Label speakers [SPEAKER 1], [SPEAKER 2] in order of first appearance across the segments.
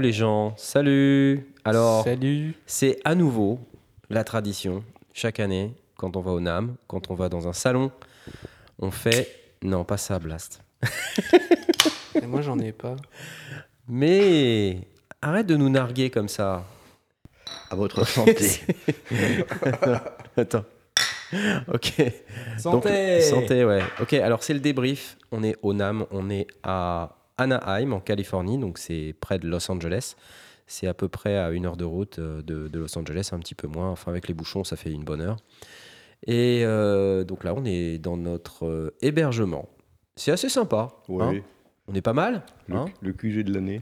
[SPEAKER 1] Les gens, salut Alors,
[SPEAKER 2] Salut.
[SPEAKER 1] c'est à nouveau la tradition, chaque année, quand on va au NAM, quand on va dans un salon, on fait... Non, pas ça, Blast.
[SPEAKER 2] Et moi, j'en ai pas.
[SPEAKER 1] Mais arrête de nous narguer comme ça.
[SPEAKER 3] À votre santé.
[SPEAKER 1] Attends. Ok.
[SPEAKER 4] Santé
[SPEAKER 1] Donc, santé, ouais. Ok, alors c'est le débrief. On est au NAM, on est à Anaheim, en Californie, donc c'est près de Los Angeles. C'est à peu près à une heure de route euh, de, de Los Angeles, un petit peu moins. Enfin, avec les bouchons, ça fait une bonne heure. Et euh, donc là, on est dans notre euh, hébergement. C'est assez sympa.
[SPEAKER 3] Oui.
[SPEAKER 1] hein. on est pas mal.
[SPEAKER 3] le,
[SPEAKER 1] hein
[SPEAKER 3] le QG de l'année.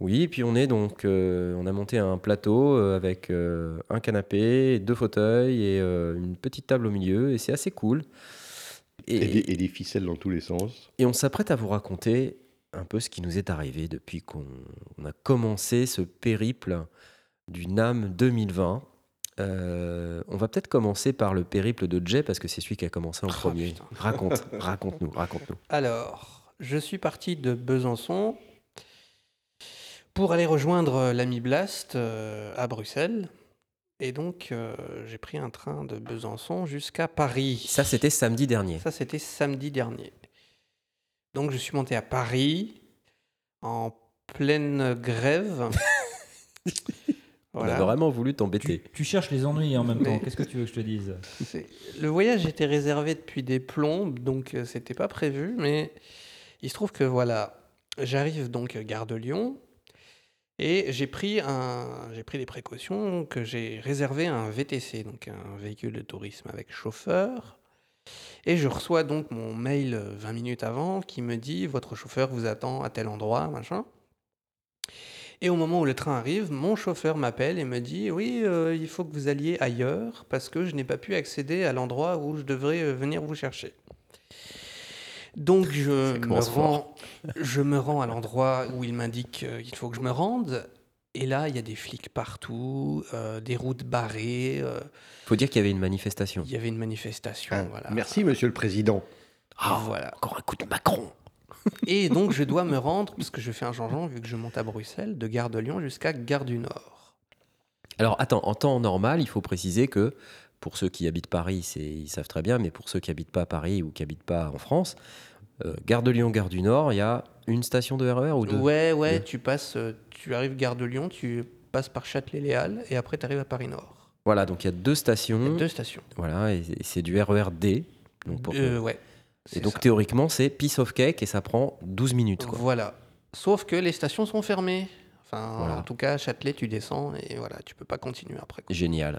[SPEAKER 1] oui, et puis on est donc, euh, on a monté un plateau avec euh, un canapé, deux fauteuils et euh, une petite table au milieu, et c'est assez cool.
[SPEAKER 3] Et,
[SPEAKER 1] Et,
[SPEAKER 3] des, et des ficelles dans tous les sens.
[SPEAKER 1] et on s'apprête à vous raconter un peu ce qui nous est arrivé depuis qu'on on a commencé ce périple du NAM 2020. Euh, on va peut-être commencer par le périple de Jay parce que c'est celui qui a commencé en
[SPEAKER 2] Oh,
[SPEAKER 1] premier.
[SPEAKER 2] putain.
[SPEAKER 1] Raconte, raconte-nous, raconte-nous.
[SPEAKER 2] Alors, je suis parti de Besançon pour aller rejoindre l'ami Blast euh, à Bruxelles. Et donc, euh, j'ai pris un train de Besançon jusqu'à Paris.
[SPEAKER 1] Ça, c'était samedi dernier.
[SPEAKER 2] Ça, c'était samedi dernier. Donc, je suis monté à Paris en pleine grève.
[SPEAKER 1] On a vraiment voulu t'embêter.
[SPEAKER 4] Tu, tu cherches les ennuis en même temps. Qu'est-ce que tu veux que je te dise?
[SPEAKER 2] Le voyage était réservé depuis des plombes, donc euh, c'était pas prévu, mais il se trouve que voilà, j'arrive donc à Gare de Lyon et j'ai pris un, j'ai pris des précautions que j'ai réservé un VTC, donc un véhicule de tourisme avec chauffeur. Et je reçois donc mon mail euh, 20 minutes avant qui me dit votre chauffeur vous attend à tel endroit, machin. Et au moment où le train arrive, mon chauffeur m'appelle et me dit Oui, euh, il faut que vous alliez ailleurs parce que je n'ai pas pu accéder à l'endroit où je devrais euh, venir vous chercher. Donc je me, rends, je me rends à l'endroit où il m'indique euh, qu'il faut que je me rende. Et là, il y a des flics partout, euh, des routes barrées. euh,
[SPEAKER 1] faut dire qu'il y avait une manifestation.
[SPEAKER 2] il y avait une manifestation.
[SPEAKER 3] Ah,
[SPEAKER 2] voilà.
[SPEAKER 3] Merci, monsieur le président.
[SPEAKER 1] Ah,
[SPEAKER 2] Voilà.
[SPEAKER 1] Encore un coup de Macron.
[SPEAKER 2] Et donc, je dois me rendre, parce que je fais un changement, vu que je monte à Bruxelles, de Gare de Lyon jusqu'à Gare du Nord.
[SPEAKER 1] Alors attends, en temps normal, il faut préciser que pour ceux qui habitent Paris, c'est- ils savent très bien, mais pour ceux qui habitent pas à Paris ou qui habitent pas en France, Gare de Lyon, Gare du Nord, il y a une station de RER ou deux
[SPEAKER 2] Ouais, ouais,
[SPEAKER 1] Deux.
[SPEAKER 2] tu passes, euh, tu arrives Gare de Lyon, tu passes par Châtelet-Léal, et après, tu arrives à Paris-Nord.
[SPEAKER 1] Voilà, donc il y a deux
[SPEAKER 2] y a
[SPEAKER 1] stations.
[SPEAKER 2] deux stations.
[SPEAKER 1] Voilà, et et c'est du RER D. Donc pour-
[SPEAKER 2] Euh, ouais.
[SPEAKER 1] et donc
[SPEAKER 2] ça.
[SPEAKER 1] théoriquement, c'est piece of cake et ça prend 12 minutes. Quoi.
[SPEAKER 2] Voilà. Sauf que les stations sont fermées. Enfin,
[SPEAKER 1] Voilà.
[SPEAKER 2] en tout cas, Châtelet, tu descends, et voilà, tu peux pas continuer après. quoi.
[SPEAKER 1] Génial.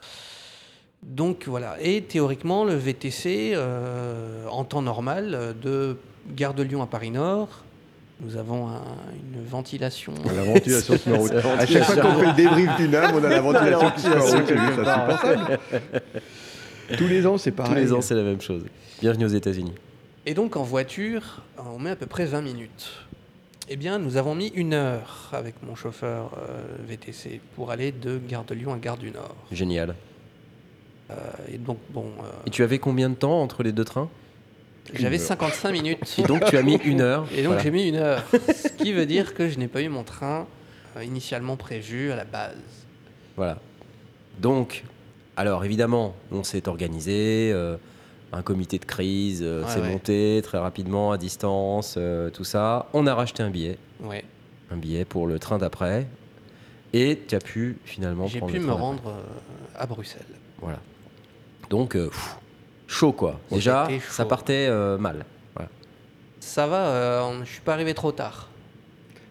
[SPEAKER 2] Donc voilà, et théoriquement, le VTC, euh, en temps normal, euh, de Gare de Lyon à Paris-Nord, nous avons un- une ventilation.
[SPEAKER 3] La ventilation met en route.
[SPEAKER 1] La
[SPEAKER 3] À chaque fois qu'on fait le débrief du NAM, on a la ventilation qui se route. C'est. Tous les ans, c'est
[SPEAKER 1] Tous
[SPEAKER 3] pareil.
[SPEAKER 1] les ans, c'est la même chose. Bienvenue aux États-Unis.
[SPEAKER 2] Et donc en voiture, on met à peu près 20 minutes. Eh bien, nous avons mis une heure avec mon chauffeur euh, VTC pour aller de Gare de Lyon à Gare du Nord.
[SPEAKER 1] Génial.
[SPEAKER 2] Euh, et donc, bon, euh,
[SPEAKER 1] Et tu avais combien de temps entre les deux trains?
[SPEAKER 2] J'avais
[SPEAKER 3] heure.
[SPEAKER 2] 55 minutes.
[SPEAKER 1] Et donc tu as mis une heure.
[SPEAKER 2] Et donc
[SPEAKER 1] Voilà.
[SPEAKER 2] j'ai mis une heure. Ce qui veut dire que je n'ai pas eu mon train euh, initialement prévu à la base.
[SPEAKER 1] Voilà. Donc, alors évidemment, on s'est organisé, euh, un comité de crise euh,
[SPEAKER 2] Ouais,
[SPEAKER 1] s'est
[SPEAKER 2] ouais.
[SPEAKER 1] monté très rapidement à distance, euh, tout ça. On a racheté un billet,
[SPEAKER 2] Ouais.
[SPEAKER 1] un billet pour le train d'après, et tu as pu finalement
[SPEAKER 2] J'ai pu me rendre à Bruxelles.
[SPEAKER 1] Voilà. Donc, euh, pff, chaud quoi. Déjà,
[SPEAKER 2] chaud.
[SPEAKER 1] ça partait euh, mal. Voilà.
[SPEAKER 2] Ça va, euh, on- je suis pas arrivé trop tard.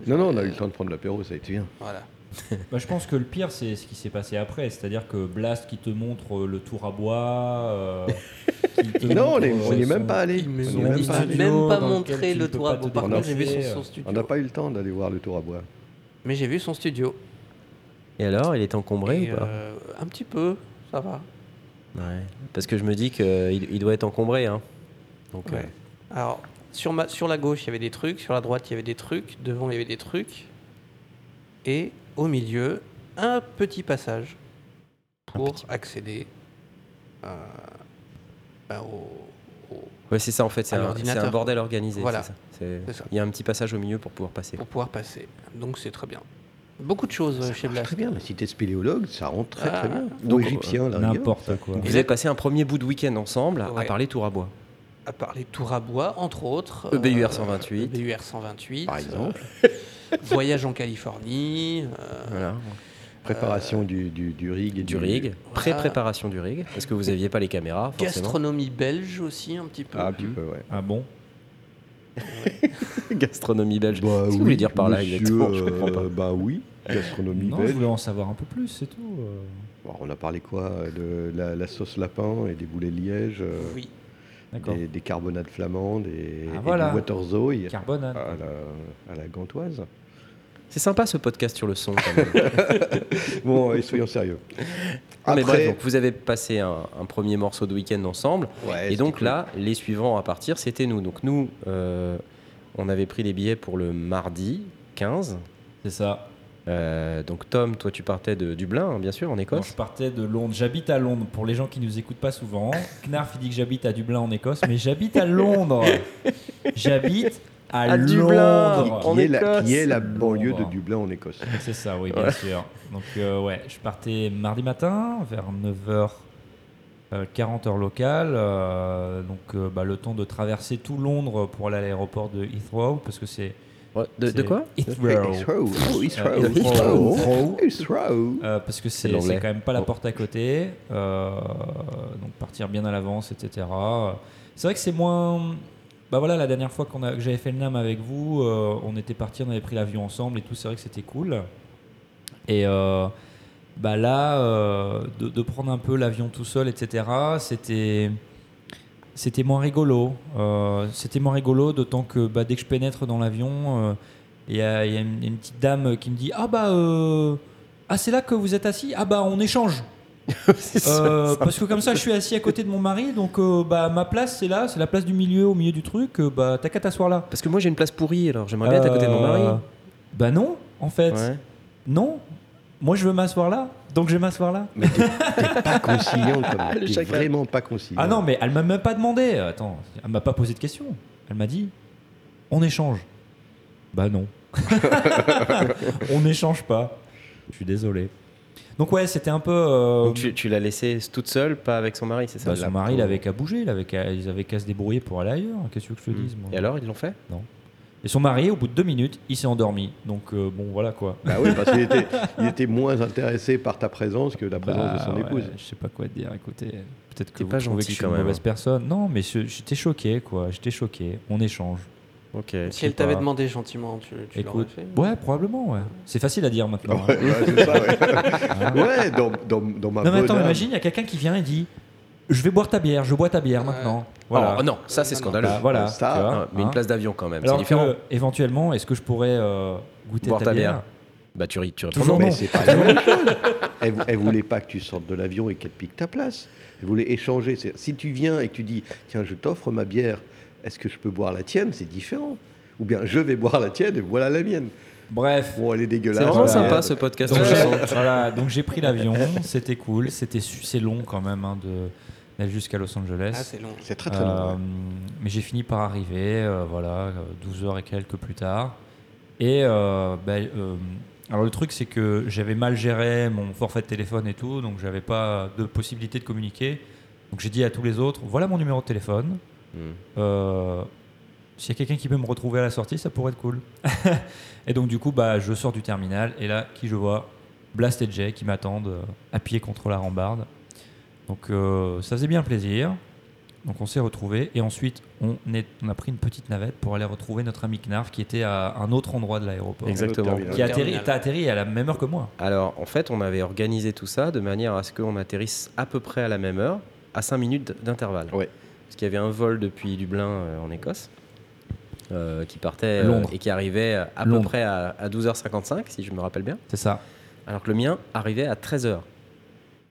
[SPEAKER 3] Non, non, on a eu le temps de prendre l'apéro, ça a été bien.
[SPEAKER 2] Voilà.
[SPEAKER 4] Bah, Je pense que le pire, c'est ce qui s'est passé après. C'est-à-dire que Blast qui te montre euh, le tour à bois. euh, qui te
[SPEAKER 3] Non, on
[SPEAKER 4] montre,
[SPEAKER 3] n'est on est même pas allé. On
[SPEAKER 4] son
[SPEAKER 3] y est même pas
[SPEAKER 2] même montré le tour à bois.
[SPEAKER 4] te
[SPEAKER 2] Par contre, j'ai vu
[SPEAKER 4] déplacer,
[SPEAKER 2] son, son studio.
[SPEAKER 3] On n'a pas eu le temps d'aller voir le tour à bois.
[SPEAKER 2] Mais j'ai vu son studio.
[SPEAKER 1] Et alors, il est encombré
[SPEAKER 2] Et,
[SPEAKER 1] ou pas?
[SPEAKER 2] euh, un petit peu, ça va.
[SPEAKER 1] Ouais. Parce que je me dis qu'il il doit être encombré. Hein. Donc,
[SPEAKER 2] Ouais. Alors, sur, ma, sur la gauche, il y avait des trucs, sur la droite, il y avait des trucs, devant, il y avait des trucs. Et au milieu, un petit passage pour
[SPEAKER 1] petit-
[SPEAKER 2] accéder euh, bah, au, au-
[SPEAKER 1] euh, ouais, c'est ça en fait, c'est un, un bordel organisé.
[SPEAKER 2] Voilà.
[SPEAKER 1] ça. Il y a un petit passage au milieu pour pouvoir passer.
[SPEAKER 2] pour pouvoir passer. Donc c'est très bien. Beaucoup de choses euh, chez Blast.
[SPEAKER 3] Très bien, mais si t'es spéléologue, ça rentre très très
[SPEAKER 2] Ah.
[SPEAKER 3] bien.
[SPEAKER 1] Donc,
[SPEAKER 3] Ou égyptien.
[SPEAKER 4] N'importe quoi.
[SPEAKER 1] Vous avez passé un premier bout de week-end ensemble à parler tour à bois.
[SPEAKER 2] À parler Tour à Bois, entre autres.
[SPEAKER 1] EBUR
[SPEAKER 2] euh,
[SPEAKER 1] 128.
[SPEAKER 2] EBUR 128.
[SPEAKER 3] Par exemple.
[SPEAKER 2] euh, voyage en Californie. euh,
[SPEAKER 1] Voilà.
[SPEAKER 3] Préparation du, du, du rig et
[SPEAKER 1] Du rig,
[SPEAKER 2] Voilà.
[SPEAKER 1] pré-préparation du rig, parce que vous n'aviez pas les caméras, forcément.
[SPEAKER 2] gastronomie belge aussi, un petit peu.
[SPEAKER 3] Ah, un petit peu, ouais.
[SPEAKER 4] Ah bon?
[SPEAKER 1] Gastronomie belge.
[SPEAKER 3] Bah,
[SPEAKER 1] Qu'est-ce que vous voulez dire par là
[SPEAKER 3] monsieur,
[SPEAKER 1] exactement Je comprends pas.
[SPEAKER 3] euh, Bah oui, gastronomie
[SPEAKER 4] Non, je
[SPEAKER 3] belge.
[SPEAKER 4] voulais en savoir un peu plus, c'est tout. euh.
[SPEAKER 3] Bon, on a parlé quoi De la, la sauce lapin et des boulets de liège, euh,
[SPEAKER 2] Oui.
[SPEAKER 4] D'accord.
[SPEAKER 3] des, des carbonades flamandes et,
[SPEAKER 4] Ah,
[SPEAKER 3] et
[SPEAKER 4] voilà.
[SPEAKER 3] du waterzooi à la gantoise.
[SPEAKER 1] C'est sympa ce podcast sur le son. Quand même.
[SPEAKER 3] Bon, et soyons sérieux.
[SPEAKER 1] Non, mais bref,
[SPEAKER 3] Après-
[SPEAKER 1] donc vous avez passé un, un premier morceau de week-end ensemble.
[SPEAKER 3] Ouais,
[SPEAKER 1] et donc
[SPEAKER 3] cool.
[SPEAKER 1] là, les suivants à partir, c'était nous. Donc nous, euh, on avait pris les billets pour le mardi 15.
[SPEAKER 4] C'est ça.
[SPEAKER 1] Euh, donc Tom, toi tu partais de Dublin, hein, bien sûr, en Écosse.
[SPEAKER 4] je partais de Londres, j'habite à Londres. Pour les gens qui nous écoutent pas souvent, Knarf il dit que j'habite à Dublin en Écosse, mais j'habite à Londres. J'habite à,
[SPEAKER 1] À Dublin.
[SPEAKER 4] Londres.
[SPEAKER 3] qui,
[SPEAKER 1] en
[SPEAKER 3] est la,
[SPEAKER 1] Écosse.
[SPEAKER 3] qui est la banlieue de. Dublin en Écosse.
[SPEAKER 4] C'est ça, oui, bien sûr. Donc, euh, ouais, je partais mardi matin vers 9h. 40 heures locales, euh, donc euh, bah, le temps de traverser tout Londres pour aller à l'aéroport de Heathrow, parce que c'est
[SPEAKER 1] de, quoi?
[SPEAKER 4] Heathrow.
[SPEAKER 3] Heathrow, oh, Heathrow,
[SPEAKER 4] Euh,
[SPEAKER 3] Heathrow,
[SPEAKER 4] Heathrow.
[SPEAKER 3] Heathrow.
[SPEAKER 4] Euh, parce que c'est quand même pas la porte à côté. euh, donc partir bien à l'avance, etc. C'est vrai que c'est moins. Bah voilà, la dernière fois qu'on a, que j'avais fait le NAM avec vous, euh, on était parti, on avait pris l'avion ensemble et tout. C'est vrai que c'était cool. Et euh, bah là, euh, de, prendre un peu l'avion tout seul, etc. C'était c'était moins rigolo. C'était moins rigolo, d'autant que bah, dès que je pénètre dans l'avion, il y, y a une, petite dame qui me dit Ah bah, ah, c'est là que vous êtes assis? Ah bah, on échange. Euh, parce que comme ça, je suis assis à côté de mon mari, donc euh, bah, ma place, c'est là, c'est la place du milieu, au milieu du truc. euh, bah, t'as qu'à t'asseoir là.
[SPEAKER 1] Parce que moi j'ai une place pourrie, alors j'aimerais bien être à côté de mon mari.
[SPEAKER 4] Bah non, en fait.
[SPEAKER 1] Ouais.
[SPEAKER 4] Non. Moi, je veux m'asseoir là, donc je vais m'asseoir là.
[SPEAKER 3] Mais t'es t'es pas conciliant quand même. T'es vraiment pas conciliant.
[SPEAKER 4] Ah non, mais elle m'a même pas demandé. Attends, elle m'a pas posé de question. Elle m'a dit on échange. Bah non. on n'échange pas. Je suis désolé. Donc ouais, c'était un peu. euh,
[SPEAKER 1] Donc tu, tu l'as laissée toute seule, pas avec son mari, c'est ça
[SPEAKER 4] bah, son mari, il avait qu'à bouger, il avait qu'à- ils avaient qu'à se débrouiller pour aller ailleurs. Qu'est-ce que tu veux que je te dise moi
[SPEAKER 1] Hmm. Et alors, ils l'ont fait?
[SPEAKER 4] Et son mari, au bout de deux minutes, il s'est endormi. Donc euh, bon, voilà quoi.
[SPEAKER 3] Bah oui, parce qu'il était, il était moins intéressé par ta présence que la présence de
[SPEAKER 4] Bah,
[SPEAKER 3] son
[SPEAKER 4] ouais,
[SPEAKER 3] épouse.
[SPEAKER 4] Je sais pas quoi te dire. Écoutez, peut-être que vous
[SPEAKER 1] pas
[SPEAKER 4] trouvez que je suis une mauvaise
[SPEAKER 1] hein.
[SPEAKER 4] personne. Non, mais je- j'étais choqué quoi. J'étais choqué. On échange.
[SPEAKER 1] Ok.
[SPEAKER 2] Si elle t'avait demandé gentiment, tu, tu l'aurais
[SPEAKER 4] Écoute,
[SPEAKER 2] fait
[SPEAKER 4] ouais, probablement, ouais. C'est facile à dire maintenant. hein.
[SPEAKER 3] Ouais, ouais, c'est ça, ouais. Dans, dans, dans ma
[SPEAKER 4] Non mais attends,
[SPEAKER 3] âme.
[SPEAKER 4] imagine, il y a quelqu'un qui vient et dit Je vais boire ta bière, je bois ta bière maintenant. Voilà.
[SPEAKER 1] Oh, non, ça c'est
[SPEAKER 2] non.
[SPEAKER 1] scandaleux.
[SPEAKER 4] Bah, voilà.
[SPEAKER 3] Ça,
[SPEAKER 4] tu vois,
[SPEAKER 1] Ah, mais une
[SPEAKER 4] hein.
[SPEAKER 1] place d'avion quand même, c'est différent.
[SPEAKER 4] que, éventuellement, est-ce que je pourrais euh, goûter
[SPEAKER 1] Boire
[SPEAKER 4] ta,
[SPEAKER 1] ta
[SPEAKER 4] bière,
[SPEAKER 1] bière. Bah tu, ris- tu
[SPEAKER 4] Toujours
[SPEAKER 1] non.
[SPEAKER 3] Mais c'est pas la même chose. Elle, elle voulait pas que tu sortes de l'avion et qu'elle pique ta place. Elle voulait échanger. Si tu viens et que tu dis Tiens, je t'offre ma bière, est-ce que je peux boire la tienne? C'est différent. Ou bien je vais boire la tienne et voilà la mienne.
[SPEAKER 4] Bref.
[SPEAKER 3] Bon, elle est dégueulasse.
[SPEAKER 1] C'est vraiment sympa ce podcast.
[SPEAKER 4] Donc voilà, donc j'ai pris l'avion, c'était cool, c'était su- c'est long quand même hein, de d'aller jusqu'à Los Angeles.
[SPEAKER 2] Ah, c'est long.
[SPEAKER 3] C'est très très
[SPEAKER 4] Euh,
[SPEAKER 3] long. ouais.
[SPEAKER 4] mais j'ai fini par arriver, euh, voilà, euh, 12 heures et quelques plus tard. Et euh, ben, euh, alors le truc c'est que j'avais mal géré mon forfait de téléphone et tout, donc j'avais pas de possibilité de communiquer. Donc j'ai dit à tous les autres, voilà mon numéro de téléphone. Euh, S'il y a quelqu'un qui peut me retrouver à la sortie, ça pourrait être cool. et donc du coup, bah, je sors du terminal et là, qui je vois? Blast et Jay qui m'attendent euh, appuyés contre la rambarde. Donc euh, ça faisait bien plaisir. Donc on s'est retrouvés et ensuite on, est, on a pris une petite navette pour aller retrouver notre ami Knarf qui était à un autre endroit de l'aéroport.
[SPEAKER 1] Exactement.
[SPEAKER 4] Qui a atterri,
[SPEAKER 2] Terminal.
[SPEAKER 4] t'as atterri à la même heure que moi.
[SPEAKER 1] Alors en fait, on avait organisé tout ça de manière à ce qu'on atterrisse à peu près à la même heure, à 5 minutes d'intervalle.
[SPEAKER 3] Ouais.
[SPEAKER 1] Parce qu'il y avait un vol depuis Dublin euh, en Écosse. euh, qui partait euh,
[SPEAKER 4] Londres.
[SPEAKER 1] et qui arrivait à
[SPEAKER 4] Londres.
[SPEAKER 1] peu près à, à 12h55 si je me rappelle bien
[SPEAKER 4] C'est ça.
[SPEAKER 1] alors que le mien arrivait à 13h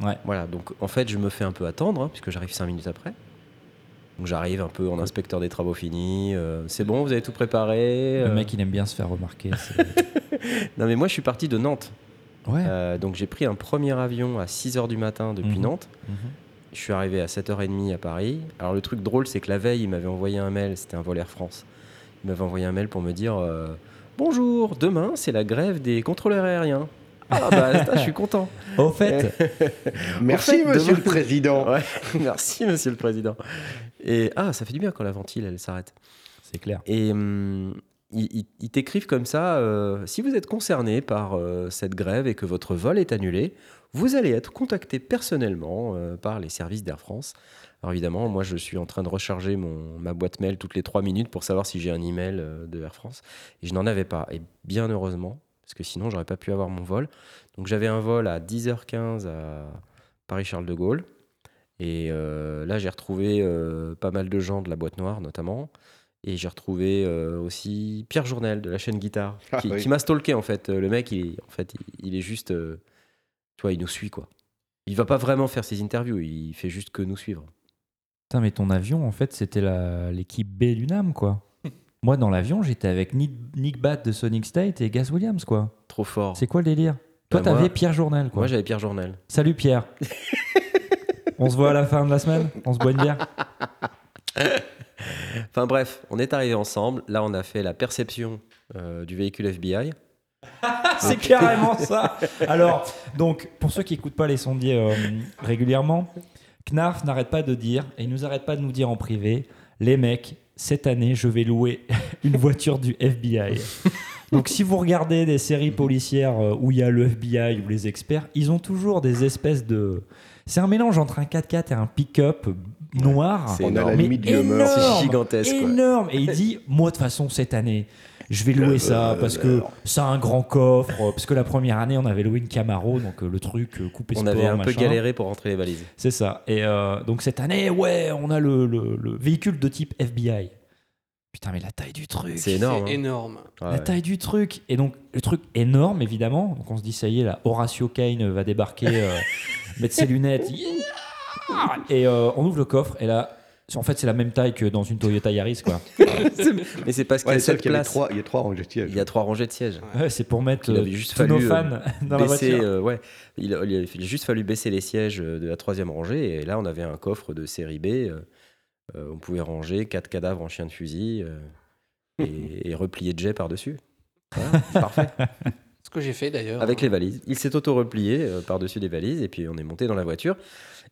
[SPEAKER 4] Ouais.
[SPEAKER 1] voilà donc en fait je me fais un peu attendre hein, puisque j'arrive 5 minutes après donc j'arrive un peu en inspecteur des travaux finis euh, c'est bon vous avez tout préparé
[SPEAKER 4] Le mec il aime bien se faire remarquer.
[SPEAKER 1] non mais moi je suis parti de Nantes
[SPEAKER 4] Ouais.
[SPEAKER 1] Euh, donc j'ai pris un premier avion à 6h du matin depuis
[SPEAKER 4] Mhm.
[SPEAKER 1] Nantes
[SPEAKER 4] Mhm.
[SPEAKER 1] Je suis arrivé à 7h30 à Paris. Alors le truc drôle, c'est que la veille, il m'avait envoyé un mail, c'était un vol Air France. Il m'avait envoyé un mail pour me dire euh, Bonjour, demain c'est la grève des contrôleurs aériens. Ah bah ça, je suis content.
[SPEAKER 4] Au fait,
[SPEAKER 3] Merci,
[SPEAKER 1] fait,
[SPEAKER 3] monsieur
[SPEAKER 1] demain-
[SPEAKER 3] le président.
[SPEAKER 1] Ouais, merci monsieur le président. Et ah, ça fait du bien quand la ventile elle s'arrête.
[SPEAKER 4] c'est clair.
[SPEAKER 1] Et hum, ils, ils- t'écrivent comme ça euh, si vous êtes concerné par euh, cette grève et que votre vol est annulé, vous allez être contacté personnellement euh, par les services d'Air France. Alors évidemment, moi je suis en train de recharger ma boîte mail toutes les trois minutes pour savoir si j'ai un email de Air France. Et je n'en avais pas. Et bien heureusement, parce que sinon j'aurais pas pu avoir mon vol. Donc j'avais un vol à 10h15 à Paris-Charles de Gaulle. Et là j'ai retrouvé pas mal de gens de la boîte noire notamment. Et j'ai retrouvé euh, aussi Pierre Journel de la chaîne Guitare,
[SPEAKER 3] Ah,
[SPEAKER 1] qui,
[SPEAKER 3] oui.
[SPEAKER 1] qui m'a stalké en fait. Euh, Le mec, il, est- en fait, il, il est juste, euh, tu vois, il nous suit quoi. Il va pas vraiment faire ses interviews, il fait juste que nous suivre.
[SPEAKER 4] Putain, mais ton avion, en fait, c'était la- l'équipe B du NAM, quoi. Moi, dans l'avion, j'étais avec Nick, Nick Bat de Sonic State et Gaz Williams, quoi.
[SPEAKER 1] Trop fort.
[SPEAKER 4] C'est quoi le délire? Toi,
[SPEAKER 1] Bah, moi-
[SPEAKER 4] t'avais Pierre Journal, quoi.
[SPEAKER 1] Moi, j'avais Pierre Journel.
[SPEAKER 4] Salut Pierre. On se voit à la fin de la semaine? On se boit une bière?
[SPEAKER 1] Enfin bref, on est arrivés ensemble. Là, on a fait la perception euh, du véhicule FBI.
[SPEAKER 4] C'est carrément ça. Alors, donc, pour ceux qui n'écoutent pas les sondiers euh, régulièrement, Knarf n'arrête pas de dire, et il nous arrête pas de nous dire en privé, les mecs, cette année, je vais louer une voiture du FBI. Donc, si vous regardez des séries policières euh, où il y a le FBI ou les experts, ils ont toujours des espèces de. C'est un mélange entre un 4x4 et un pick-up noir.
[SPEAKER 1] C'est
[SPEAKER 3] On a
[SPEAKER 1] énorme.
[SPEAKER 3] Hummer.
[SPEAKER 1] C'est
[SPEAKER 4] énorme,
[SPEAKER 1] gigantesque, quoi.
[SPEAKER 4] énorme. Et il dit, moi de toute façon cette année, je vais louer ça parce que ça a un grand coffre. Parce que la première année, on avait loué une Camaro, donc euh, le truc euh, coupé
[SPEAKER 1] On
[SPEAKER 4] sport,
[SPEAKER 1] avait un peu galéré pour rentrer les valises.
[SPEAKER 4] C'est ça. Et euh, donc cette année, ouais, on a le, le- le véhicule de type FBI. Putain, mais la taille du truc.
[SPEAKER 1] C'est énorme. Hein.
[SPEAKER 2] énorme.
[SPEAKER 1] Ouais,
[SPEAKER 4] La
[SPEAKER 1] ouais.
[SPEAKER 4] taille du truc. Et donc, le truc énorme, évidemment. Donc, on se dit, ça y est, là, Horatio Kane va débarquer, euh, mettre ses lunettes. Et euh, on ouvre le coffre, et là, en fait, c'est la même taille que dans une Toyota Yaris, quoi.
[SPEAKER 1] Mais c'est parce qu'il y a
[SPEAKER 3] trois, il y a trois rangées de sièges.
[SPEAKER 1] Il y a trois rangées de sièges.
[SPEAKER 4] Ouais, c'est pour mettre
[SPEAKER 1] Il
[SPEAKER 4] euh,
[SPEAKER 1] avait juste
[SPEAKER 4] tous nos
[SPEAKER 1] fallu,
[SPEAKER 4] fans dans la
[SPEAKER 1] baisser,
[SPEAKER 4] voiture.
[SPEAKER 1] euh, ouais, il, a, il a- il a juste fallu baisser les sièges euh, de la troisième rangée et là on avait un coffre de série B. euh, euh, on pouvait ranger quatre cadavres en chien de fusil euh, et, et replier de jet par dessus. parfait.
[SPEAKER 2] Que j'ai fait d'ailleurs.
[SPEAKER 1] Avec les valises. Il s'est auto-replié euh, par-dessus les valises et puis on est monté dans la voiture.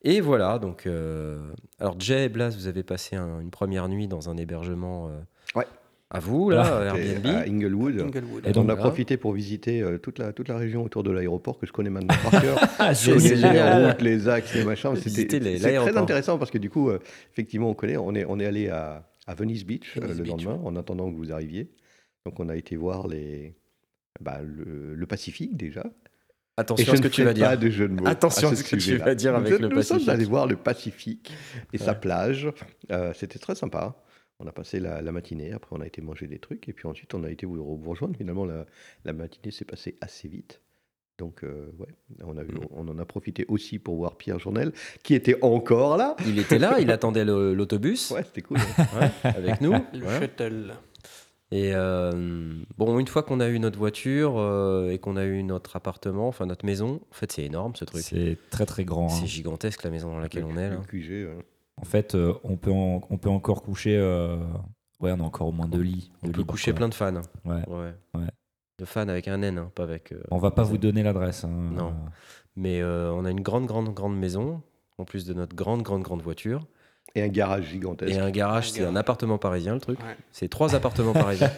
[SPEAKER 1] Et voilà, donc. euh, alors, Jay et Blas, vous avez passé un- une première nuit dans un hébergement euh,
[SPEAKER 3] Ouais.
[SPEAKER 1] à vous, là,
[SPEAKER 4] Ah,
[SPEAKER 3] Et
[SPEAKER 1] Airbnb.
[SPEAKER 3] à Inglewood.
[SPEAKER 2] Inglewood.
[SPEAKER 4] Et donc,
[SPEAKER 3] on a
[SPEAKER 1] voilà.
[SPEAKER 3] profité pour visiter euh, toute, la, toute la région autour de l'aéroport que je connais maintenant par cœur.
[SPEAKER 4] Ah,
[SPEAKER 1] c'est
[SPEAKER 3] les,
[SPEAKER 1] génial.
[SPEAKER 3] routes, les axes, les machins. C'était
[SPEAKER 1] Visiter les-
[SPEAKER 3] c'est très intéressant parce que du coup, euh, effectivement, on connaît. On est, on est allé à, à Venice Beach euh,
[SPEAKER 2] Venice
[SPEAKER 3] le
[SPEAKER 2] Beach,
[SPEAKER 3] lendemain en attendant que vous arriviez. Donc, on a été voir les, bah, le, le Pacifique déjà.
[SPEAKER 1] Attention à ce que tu vas dire.
[SPEAKER 3] pas de jeu de mots.
[SPEAKER 1] Attention
[SPEAKER 3] à
[SPEAKER 1] à
[SPEAKER 3] ce
[SPEAKER 1] que tu vas dire avec
[SPEAKER 3] Nous-
[SPEAKER 1] le
[SPEAKER 3] nous sommes
[SPEAKER 1] Pacifique.
[SPEAKER 3] allés voir le Pacifique et sa plage. Euh, C'était très sympa. On a passé la, la matinée, après on a été manger des trucs, et puis ensuite on a été vous, vous rejoindre. Finalement, la, la matinée s'est passée assez vite. Donc, euh, ouais, on, a, eu-
[SPEAKER 1] Mm.
[SPEAKER 3] on en a profité aussi pour voir Pierre Journel, qui était encore là.
[SPEAKER 1] Il était là, il attendait le- l'autobus
[SPEAKER 3] Ouais, c'était cool. hein.
[SPEAKER 1] ouais, avec nous.
[SPEAKER 2] Le shuttle.
[SPEAKER 1] Et euh, bon, une fois qu'on a eu notre voiture euh, et qu'on a eu notre appartement, enfin notre maison, en fait c'est énorme ce truc.
[SPEAKER 4] C'est très très grand. hein.
[SPEAKER 1] C'est gigantesque la maison dans laquelle on est
[SPEAKER 3] Le
[SPEAKER 1] là.
[SPEAKER 3] QG,
[SPEAKER 4] En fait, euh, on, peut en- on peut encore coucher. euh, Ouais, on a encore au moins deux lits.
[SPEAKER 1] On
[SPEAKER 4] deux
[SPEAKER 1] peut
[SPEAKER 4] lits,
[SPEAKER 1] coucher
[SPEAKER 4] quoi.
[SPEAKER 1] plein de fans.
[SPEAKER 4] Ouais.
[SPEAKER 1] Ouais.
[SPEAKER 4] Ouais.
[SPEAKER 1] De fans avec un N, hein, pas avec. euh,
[SPEAKER 4] On va pas vous donner l'adresse. hein.
[SPEAKER 1] Non. Mais euh, on a une grande, grande, grande maison, en plus de notre grande, grande, grande voiture.
[SPEAKER 3] Et un garage gigantesque.
[SPEAKER 1] Et un garage, c'est un appartement parisien le truc.
[SPEAKER 2] Ouais.
[SPEAKER 1] C'est trois appartements parisiens.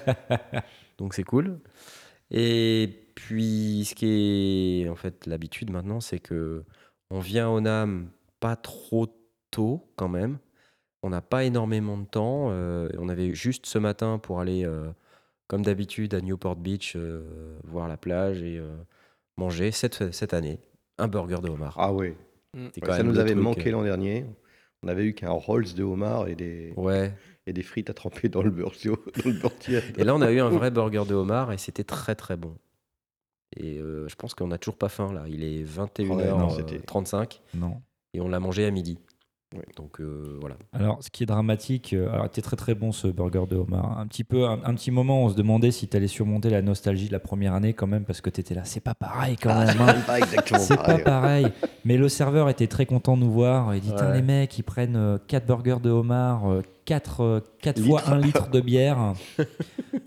[SPEAKER 1] Donc c'est cool. Et puis ce qui est en fait l'habitude maintenant, c'est que on vient au NAM pas trop tôt quand même. On n'a pas énormément de temps. euh, on avait juste ce matin pour aller, euh, comme d'habitude, à Newport Beach, euh, voir la plage et euh, manger cette, cette année un burger de homard.
[SPEAKER 3] Ah oui, Ouais, ça nous avait
[SPEAKER 1] truc,
[SPEAKER 3] manqué
[SPEAKER 1] euh,
[SPEAKER 3] l'an dernier. On avait eu qu'un Rolls de homard et des,
[SPEAKER 1] Ouais.
[SPEAKER 3] et des frites à tremper dans le beurre, dans le beurre.
[SPEAKER 1] Et là, on a eu un vrai burger de homard et c'était très très bon. Et euh, je pense qu'on n'a toujours pas faim là. Il est
[SPEAKER 3] non, c'était-
[SPEAKER 1] 21h35
[SPEAKER 4] Non.
[SPEAKER 1] et on l'a mangé à midi.
[SPEAKER 3] Oui.
[SPEAKER 1] Donc euh, voilà.
[SPEAKER 4] Alors, ce qui est dramatique, euh, alors, était très très bon ce burger de homard. Un petit peu, un, un petit moment, on se demandait si tu allais surmonter la nostalgie de la première année quand même, parce que tu étais là. C'est pas pareil quand même. hein.
[SPEAKER 3] Pas exactement
[SPEAKER 4] C'est pas
[SPEAKER 3] pareil.
[SPEAKER 4] Mais le serveur était très content de nous voir. Il dit Tiens,
[SPEAKER 1] Ouais.
[SPEAKER 4] les mecs, ils prennent 4 burgers de homard, 4,
[SPEAKER 3] Litres.
[SPEAKER 4] fois 1 litre de bière.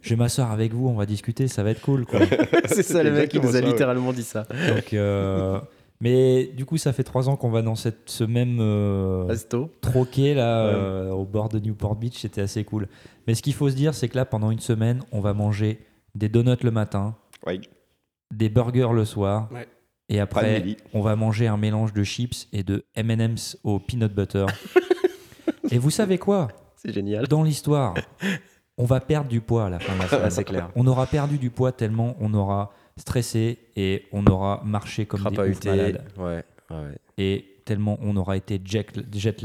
[SPEAKER 4] je vais m'asseoir avec vous, on va discuter, ça va être cool. Quoi.
[SPEAKER 1] c'est ça, le mec qui nous a littéralement dit ça.
[SPEAKER 4] Donc, euh, mais du coup, ça fait trois ans qu'on va dans cette, ce même euh,
[SPEAKER 1] Resto.
[SPEAKER 4] troquet là,
[SPEAKER 3] Ouais.
[SPEAKER 4] euh, au bord de Newport Beach, c'était assez cool. Mais ce qu'il faut se dire, c'est que là, pendant une semaine, on va manger des donuts le matin, des burgers le soir,
[SPEAKER 2] Ouais.
[SPEAKER 4] et après, on va manger un mélange de chips et de M&M's au peanut butter. et vous savez quoi?
[SPEAKER 1] C'est génial.
[SPEAKER 4] Dans l'histoire, on va perdre du poids à la fin de la semaine.
[SPEAKER 1] C'est clair.
[SPEAKER 4] On aura perdu du poids tellement on aura stressé et on aura marché comme des
[SPEAKER 1] Crapahuté.
[SPEAKER 4] malades.
[SPEAKER 1] Ouais, ouais.
[SPEAKER 4] Et tellement on aura été jet, jet,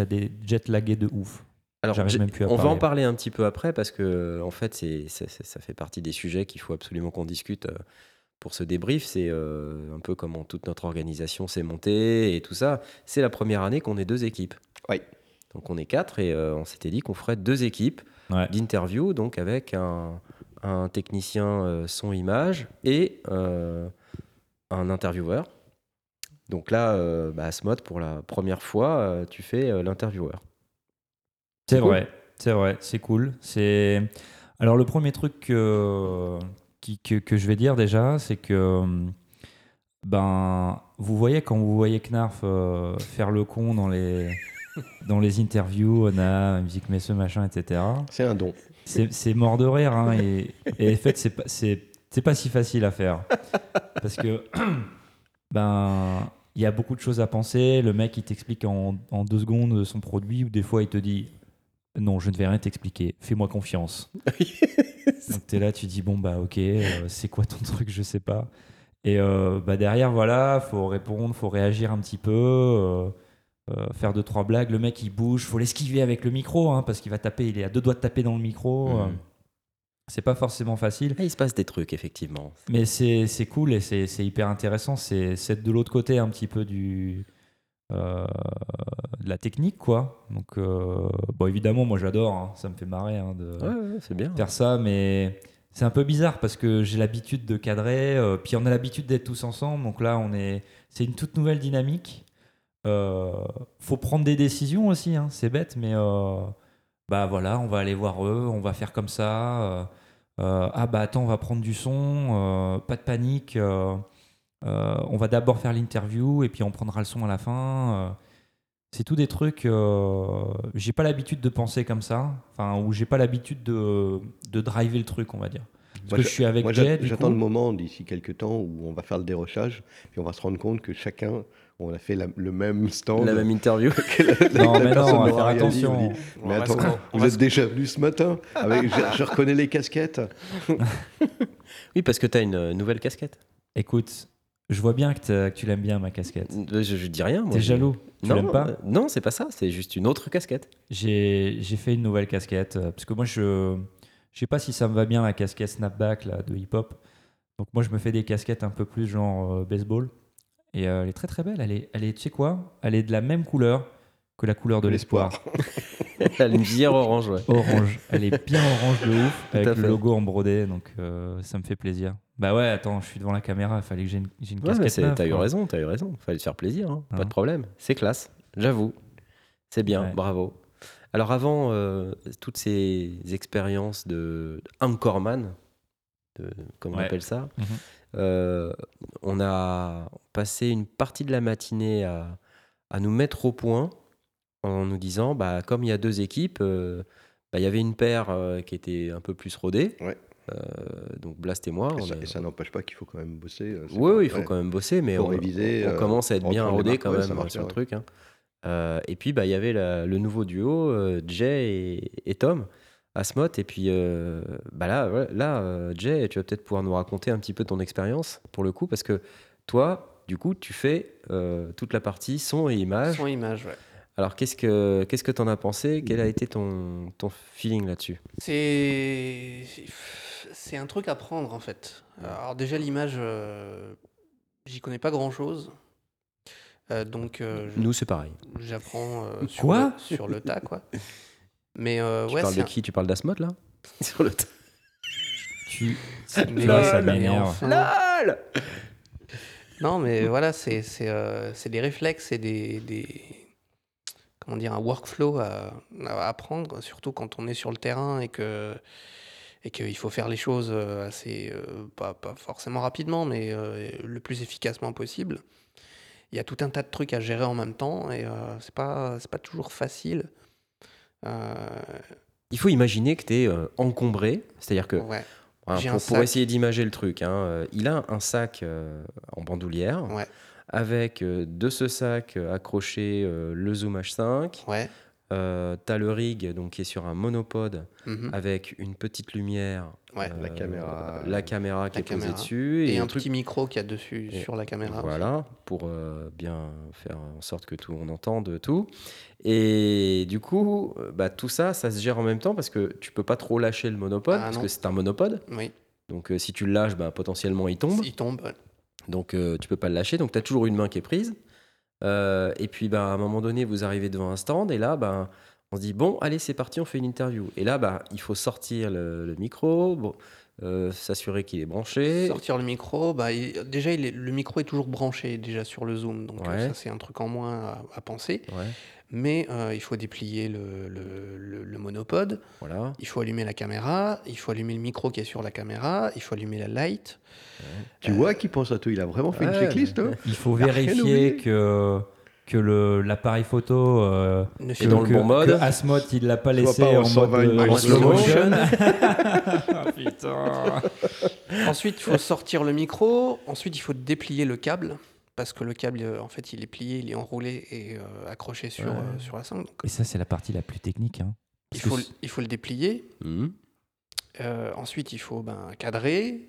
[SPEAKER 4] jet lagué de ouf.
[SPEAKER 1] Alors,
[SPEAKER 4] même plus à
[SPEAKER 1] on va
[SPEAKER 4] parler.
[SPEAKER 1] en parler un petit peu après parce que, en fait, c'est, ça fait partie des sujets qu'il faut absolument qu'on discute euh, pour ce débrief. C'est euh, un peu comment toute notre organisation s'est montée et tout ça. C'est la première année qu'on est deux équipes.
[SPEAKER 3] Oui.
[SPEAKER 1] Donc, on est quatre et euh, on s'était dit qu'on ferait deux équipes
[SPEAKER 4] Ouais.
[SPEAKER 1] d'interview, donc avec un, un technicien euh, son-image et euh, un intervieweur. Donc là, euh, bah, Asmod, pour la première fois, euh, tu fais euh, l'intervieweur.
[SPEAKER 4] C'est
[SPEAKER 1] cool.
[SPEAKER 4] vrai, c'est vrai, c'est cool. C'est alors le premier truc que, qui- que, que je vais dire déjà, c'est que ben vous voyez quand vous voyez Knarf euh, faire le con dans les dans les interviews, on a musique messeux machin, etc.
[SPEAKER 3] C'est un don.
[SPEAKER 4] C'est mort de rire hein, et, et en fait c'est pas pas si facile à faire parce que ben il y a beaucoup de choses à penser. Le mec il t'explique en, en deux secondes son produit ou des fois il te dit non je ne vais rien t'expliquer, fais-moi confiance. Donc t'es là tu dis bon bah ok euh, c'est quoi ton truc je sais pas et euh, bah derrière voilà faut répondre faut réagir un petit peu. euh, euh, faire deux trois blagues, le mec il bouge, faut l'esquiver avec le micro hein, parce qu'il va taper, il est à deux doigts de taper dans le micro.
[SPEAKER 1] Mhm.
[SPEAKER 4] euh, c'est pas forcément facile,
[SPEAKER 1] Ah, il se passe des trucs, effectivement.
[SPEAKER 4] mais c'est c'est cool et c'est c'est hyper intéressant. C'est de l'autre côté un petit peu du euh, de la technique quoi. Donc bon évidemment moi j'adore, hein, ça me fait marrer hein, de
[SPEAKER 1] Ouais, ouais, c'est bien.
[SPEAKER 4] faire ça, mais c'est un peu bizarre parce que j'ai l'habitude de cadrer, euh, puis on a l'habitude d'être tous ensemble, donc là on est, c'est une toute nouvelle dynamique. Euh, faut prendre des décisions aussi, hein, c'est bête, mais euh, bah voilà, on va aller voir eux, on va faire comme ça. euh, ah bah attends, on va prendre du son, pas de panique. on va d'abord faire l'interview et puis on prendra le son à la fin. c'est tout des trucs. j'ai pas l'habitude de penser comme ça, enfin ou j'ai pas l'habitude de, de driver le truc, on va dire. Parce
[SPEAKER 3] Moi,
[SPEAKER 4] que
[SPEAKER 3] je-
[SPEAKER 4] suis avec
[SPEAKER 3] j'attends le moment d'ici quelques temps où on va faire le dérochage, puis on va se rendre compte que chacun, on a fait la- le même stand.
[SPEAKER 1] La même interview.
[SPEAKER 3] la-
[SPEAKER 4] Non, mais non, on va faire
[SPEAKER 3] rien dit, on
[SPEAKER 4] attention.
[SPEAKER 3] dit,
[SPEAKER 2] On
[SPEAKER 3] Mais attends, vous êtes déjà venu ce matin avec, je, je reconnais les casquettes.
[SPEAKER 1] Oui, parce que tu as une euh, nouvelle casquette.
[SPEAKER 4] Écoute, je vois bien que, tu l'aimes bien ma casquette.
[SPEAKER 1] Euh, Je, je dis rien. moi.
[SPEAKER 4] T'es jaloux Tu
[SPEAKER 1] non,
[SPEAKER 4] l'aimes pas
[SPEAKER 1] euh, Non, c'est pas ça. C'est juste une autre casquette.
[SPEAKER 4] J'ai j'ai fait une nouvelle casquette parce que moi je je sais pas si ça me va bien la casquette snapback là de hip hop. Donc moi je me fais des casquettes un peu plus genre euh, baseball et euh, elle est très très belle. Elle est elle est tu sais quoi? Elle est de la même couleur que la couleur de l'espoir.
[SPEAKER 1] Elle une visière orange, ouais.
[SPEAKER 4] Orange. Elle est bien orange de ouf avec le
[SPEAKER 1] fait.
[SPEAKER 4] logo en brodé donc euh, ça me fait plaisir. Bah ouais attends je suis devant la caméra il fallait que j'ai une, j'ai une
[SPEAKER 1] Ouais, mais
[SPEAKER 4] casquette.
[SPEAKER 1] t'as eu raison, t'as eu raison. Fallait te faire plaisir, hein. pas
[SPEAKER 4] Hein.
[SPEAKER 1] de problème. C'est classe, j'avoue. C'est bien,
[SPEAKER 4] Ouais.
[SPEAKER 1] bravo. Alors avant euh, toutes ces expériences de anchorman, de, comme on appelle ça,
[SPEAKER 4] Mhm.
[SPEAKER 1] Euh, on a passé une partie de la matinée à, à nous mettre au point en nous disant, bah, comme il y a deux équipes, euh, bah, il y avait une paire euh, qui était un peu plus rodée.
[SPEAKER 3] Ouais.
[SPEAKER 1] Euh, donc Blast et moi.
[SPEAKER 3] Et ça, n'empêche pas qu'il faut quand même bosser. c'est
[SPEAKER 1] oui, il faut quand même bosser, mais on,
[SPEAKER 3] réviser,
[SPEAKER 1] on commence à être bien rodé quand même
[SPEAKER 3] marche
[SPEAKER 1] sur le truc. hein. Euh, et puis, bah, il y avait la- le nouveau duo, euh, Jay et, et Tom, Asmot. Et puis, euh, bah là, là euh, Jay, tu vas peut-être pouvoir nous raconter un petit peu ton expérience pour le coup, parce que toi, du coup, tu fais euh, toute la partie son et image.
[SPEAKER 2] Son image, ouais.
[SPEAKER 1] Alors, qu'est-ce que qu'est-ce que t'en as pensé? Quel a été ton, ton feeling là-dessus?
[SPEAKER 2] C'est c'est un truc à prendre en fait. Alors déjà l'image, euh, j'y connais pas grand chose, donc je-
[SPEAKER 1] Nous, c'est pareil.
[SPEAKER 2] j'apprends sur le tas quoi. Mais euh,
[SPEAKER 1] Tu
[SPEAKER 2] ouais,
[SPEAKER 1] parles de
[SPEAKER 2] un-
[SPEAKER 1] qui? Tu parles d'Asmot là? Sur le
[SPEAKER 4] Tu
[SPEAKER 2] mais-
[SPEAKER 4] là ça m'énerve.
[SPEAKER 1] LOL
[SPEAKER 2] Non, mais voilà, c'est c'est euh, c'est des réflexes et des, des comment dire un workflow à, à apprendre, surtout quand on est sur le terrain et que et qu'il faut faire les choses euh, assez, euh, pas, pas forcément rapidement, mais euh, le plus efficacement possible. Il y a tout un tas de trucs à gérer en même temps et euh, c'est pas, c'est pas toujours facile. Euh,
[SPEAKER 1] Il faut imaginer que tu es encombré, c'est-à-dire que
[SPEAKER 2] ouais,
[SPEAKER 1] pour, essayer d'imager le truc, hein, euh, il a un sac euh, en bandoulière
[SPEAKER 2] Ouais.
[SPEAKER 1] avec euh, de ce sac euh, accroché euh, le Zoom H5.
[SPEAKER 2] ouais.
[SPEAKER 1] Euh, T'as le rig donc, qui est sur un monopode
[SPEAKER 2] mhm.
[SPEAKER 1] avec une petite lumière,
[SPEAKER 2] Ouais.
[SPEAKER 3] La caméra.
[SPEAKER 1] la caméra qui
[SPEAKER 2] La
[SPEAKER 1] est posée dessus
[SPEAKER 2] Et,
[SPEAKER 1] et,
[SPEAKER 2] un
[SPEAKER 1] truc
[SPEAKER 2] petit micro qu'il y a dessus
[SPEAKER 1] Et
[SPEAKER 2] sur la caméra.
[SPEAKER 1] Voilà, pour euh, bien faire en sorte que tout on entende tout. Et du coup, euh, bah, tout ça, ça se gère en même temps parce que tu peux pas trop lâcher le monopode
[SPEAKER 2] Ah,
[SPEAKER 1] parce
[SPEAKER 2] non.
[SPEAKER 1] que c'est un monopode.
[SPEAKER 2] Oui,
[SPEAKER 1] Donc euh, si tu le lâches, bah, potentiellement il tombe.
[SPEAKER 2] il tombe. ouais.
[SPEAKER 1] Donc euh, tu peux pas le lâcher. Donc tu as toujours une main qui est prise. Euh, et puis bah, à un moment donné, vous arrivez devant un stand et là, bah, on se dit bon, allez, c'est parti, on fait une interview. Et là, bah, il faut sortir le, le micro, bon, euh, s'assurer qu'il est branché.
[SPEAKER 2] Sortir le micro, bah, il- déjà il est- le micro est toujours branché déjà sur le zoom, donc
[SPEAKER 1] Ouais.
[SPEAKER 2] ça c'est un truc en moins à, à penser.
[SPEAKER 1] Ouais,
[SPEAKER 2] Mais euh, il faut déplier le, le- le- le monopode,
[SPEAKER 1] voilà.
[SPEAKER 2] il faut allumer la caméra, il faut allumer le micro qui est sur la caméra, il faut allumer la light.
[SPEAKER 3] Tu vois qui pense à tout Il a vraiment fait une
[SPEAKER 1] Ouais,
[SPEAKER 3] checklist hein
[SPEAKER 4] Il faut vérifier que, que le- l'appareil photo. euh,
[SPEAKER 2] Ne
[SPEAKER 1] Et
[SPEAKER 2] filme
[SPEAKER 1] dans le bon mode.
[SPEAKER 4] que Asmod, il l'a pas laissé
[SPEAKER 3] pas en
[SPEAKER 4] en,
[SPEAKER 3] 120
[SPEAKER 4] mode, slow motion.
[SPEAKER 1] motion.
[SPEAKER 4] Ah.
[SPEAKER 2] Ensuite, il faut sortir le micro. Ensuite, il faut déplier le câble. Parce que le câble, euh, en fait, il est plié, il est enroulé et euh, accroché sur,
[SPEAKER 1] Ouais.
[SPEAKER 2] euh, sur la cingle. Donc,
[SPEAKER 4] Et ça, c'est la partie la plus technique. hein.
[SPEAKER 2] il, faut, il faut le déplier. Euh, ensuite, il faut ben, cadrer.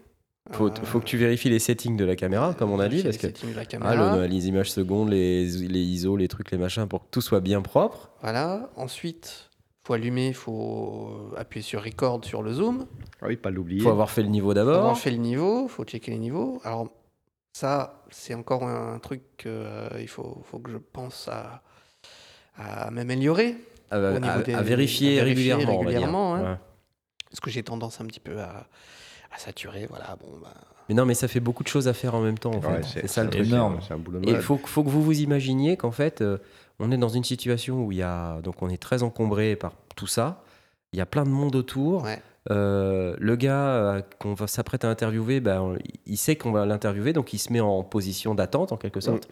[SPEAKER 1] Faut,
[SPEAKER 2] Euh,
[SPEAKER 1] faut que tu vérifies les settings de la caméra, comme on a dit, parce
[SPEAKER 2] les
[SPEAKER 1] que
[SPEAKER 2] settings de la
[SPEAKER 1] ah,
[SPEAKER 2] caméra.
[SPEAKER 1] le- les images secondes, les, les ISO, les trucs, les machins, pour que tout soit bien propre.
[SPEAKER 2] Voilà. Ensuite, faut allumer, il faut appuyer sur record sur le zoom.
[SPEAKER 3] Ah oui, pas
[SPEAKER 1] Il
[SPEAKER 3] l'oublier.
[SPEAKER 1] faut avoir fait le niveau
[SPEAKER 2] Faut
[SPEAKER 1] d'abord.
[SPEAKER 2] avoir fait le niveau, faut checker les niveaux. Alors ça, c'est encore un truc qu'il faut, faut que je pense à, à m'améliorer.
[SPEAKER 1] à, vérifier,
[SPEAKER 2] à vérifier
[SPEAKER 1] régulièrement. on va dire.
[SPEAKER 2] régulièrement, hein.
[SPEAKER 1] Ouais.
[SPEAKER 2] Parce que j'ai tendance un petit peu à, à saturer. Voilà, bon, bah,
[SPEAKER 1] Mais non, mais ça fait beaucoup de choses à faire en même temps. En
[SPEAKER 3] Ouais,
[SPEAKER 1] fait. c'est ça le truc.
[SPEAKER 4] énorme.
[SPEAKER 3] C'est un boulot de
[SPEAKER 1] Et il faut, faut que vous vous imaginiez qu'en fait, euh, on est dans une situation où il y a, donc on est très encombré par tout ça. Il y a plein de monde autour.
[SPEAKER 2] Ouais.
[SPEAKER 1] Euh, le gars euh, qu'on va s'apprête à interviewer, ben, on- il sait qu'on va l'interviewer, donc il se met en position d'attente en quelque sorte.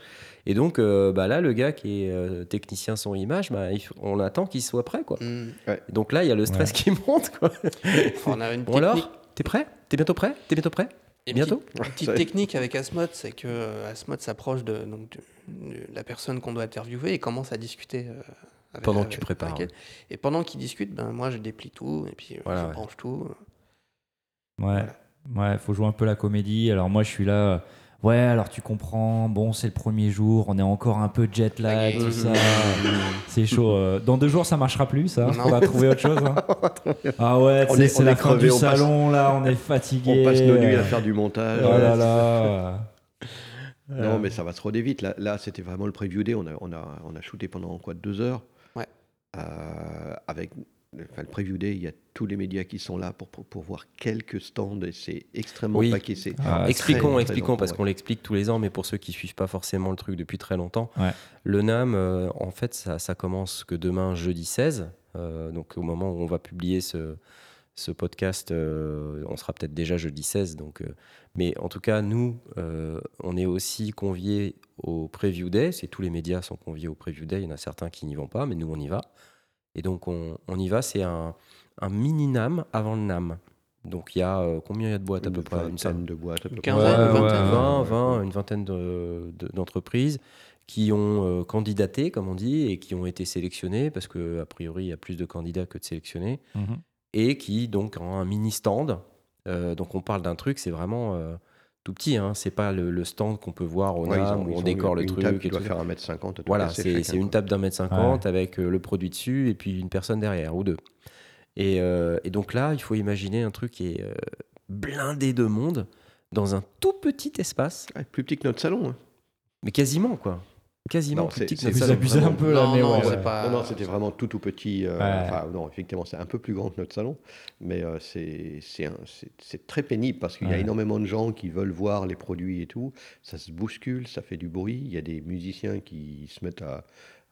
[SPEAKER 1] Et donc euh, bah là, le gars qui est euh, technicien son image, bah, il on attend qu'il soit prêt. Quoi. Et donc là, il y a le stress
[SPEAKER 4] Ouais.
[SPEAKER 1] qui monte. Quoi.
[SPEAKER 2] on a une
[SPEAKER 1] Bon alors,
[SPEAKER 2] technique.
[SPEAKER 1] t'es prêt? T'es bientôt prêt? T'es bientôt prêt?
[SPEAKER 2] Et
[SPEAKER 1] bientôt?
[SPEAKER 2] petite- Une petite technique avec Asmod, c'est que Asmod s'approche de, donc, de- de la personne qu'on doit interviewer et commence à discuter. Avec-
[SPEAKER 1] Pendant que tu prépares.
[SPEAKER 2] Et pendant qu'il discute, ben, moi je déplie tout et puis euh,
[SPEAKER 1] Voilà,
[SPEAKER 2] je
[SPEAKER 1] ouais.
[SPEAKER 2] branche tout.
[SPEAKER 4] Ouais, ouais, faut jouer un peu la comédie. Alors moi, je suis là. euh, Ouais, alors tu comprends. Bon, c'est le premier jour. On est encore un peu jet lag, tout ça. C'est chaud. euh. Dans deux jours, ça marchera plus, ça.
[SPEAKER 2] Non.
[SPEAKER 4] On va trouver autre chose. hein. Ah ouais, c'est
[SPEAKER 3] on
[SPEAKER 4] la
[SPEAKER 3] est
[SPEAKER 4] fin
[SPEAKER 3] crevé,
[SPEAKER 4] du
[SPEAKER 3] passe-
[SPEAKER 4] salon là. On est fatigué.
[SPEAKER 3] On passe nos nuits à faire du montage.
[SPEAKER 4] Oh là là.
[SPEAKER 3] Non, mais ça va se roder vite. Là, là c'était vraiment le preview day. On a, on a, on a shooté pendant quoi Deux heures avec enfin, le preview day, il y a tous les médias qui sont là pour, pour, pour voir quelques stands et c'est extrêmement
[SPEAKER 1] Oui.
[SPEAKER 3] paquet.
[SPEAKER 4] Ah,
[SPEAKER 1] expliquons,
[SPEAKER 3] très
[SPEAKER 1] expliquons,
[SPEAKER 3] longtemps,
[SPEAKER 1] parce
[SPEAKER 3] ouais.
[SPEAKER 1] qu'on l'explique tous les ans, mais pour ceux qui suivent pas forcément le truc depuis très longtemps,
[SPEAKER 4] Ouais.
[SPEAKER 1] le NAM, euh, en fait, ça, ça commence que demain, jeudi 16. euh, donc au moment où on va publier ce, ce podcast, euh, on sera peut-être déjà jeudi 16. Donc, euh, mais en tout cas, nous, euh, on est aussi conviés au Preview Day. C'est tous les médias sont conviés au Preview Day. Il y en a certains qui n'y vont pas, mais nous, on y va. Et donc, on, on y va. C'est un, un mini NAM avant le NAM. Donc, il y a euh, combien il y a de boîtes à peu près? Une
[SPEAKER 3] vingtaine de boîtes. à peu
[SPEAKER 2] Une
[SPEAKER 3] près.
[SPEAKER 4] Ouais,
[SPEAKER 2] une
[SPEAKER 4] ouais,
[SPEAKER 2] vingtaine.
[SPEAKER 4] ouais.
[SPEAKER 1] 20, 20, une vingtaine de- de- d'entreprises qui ont euh, candidaté, comme on dit, et qui ont été sélectionnées, parce qu'a priori, il y a plus de candidats que de sélectionnés,
[SPEAKER 4] Mhm.
[SPEAKER 1] et qui donc ont un mini stand. Euh, donc on parle d'un truc, c'est vraiment euh, tout petit, hein. c'est pas le, le stand qu'on peut voir au
[SPEAKER 3] Ouais,
[SPEAKER 1] NAM où on décore le
[SPEAKER 3] une
[SPEAKER 1] truc.
[SPEAKER 3] table
[SPEAKER 1] et
[SPEAKER 3] qui doit
[SPEAKER 1] tout.
[SPEAKER 3] faire 1m50. tout
[SPEAKER 1] Voilà, c'est une table d'un mètre cinquante avec euh, le produit dessus et puis une personne derrière ou deux. Et, euh, et donc là, il faut imaginer un truc qui est euh, blindé de monde dans un tout petit espace,
[SPEAKER 3] Ouais, plus petit que notre salon. hein.
[SPEAKER 1] mais quasiment quoi. Quasiment
[SPEAKER 3] Non,
[SPEAKER 1] plus petit que notre salon.
[SPEAKER 4] un peu là,
[SPEAKER 2] Non,
[SPEAKER 4] mais
[SPEAKER 2] non,
[SPEAKER 4] ouais,
[SPEAKER 2] c'est
[SPEAKER 4] ouais.
[SPEAKER 2] pas-
[SPEAKER 3] non, non, c'était vraiment tout tout petit. euh,
[SPEAKER 4] Ouais.
[SPEAKER 3] Enfin, non, effectivement, c'est un peu plus grand que notre salon, mais euh, c'est très pénible parce qu'il y a énormément de gens qui veulent voir les produits et tout. Ça se bouscule, ça fait du bruit. Il y a des musiciens qui se mettent à,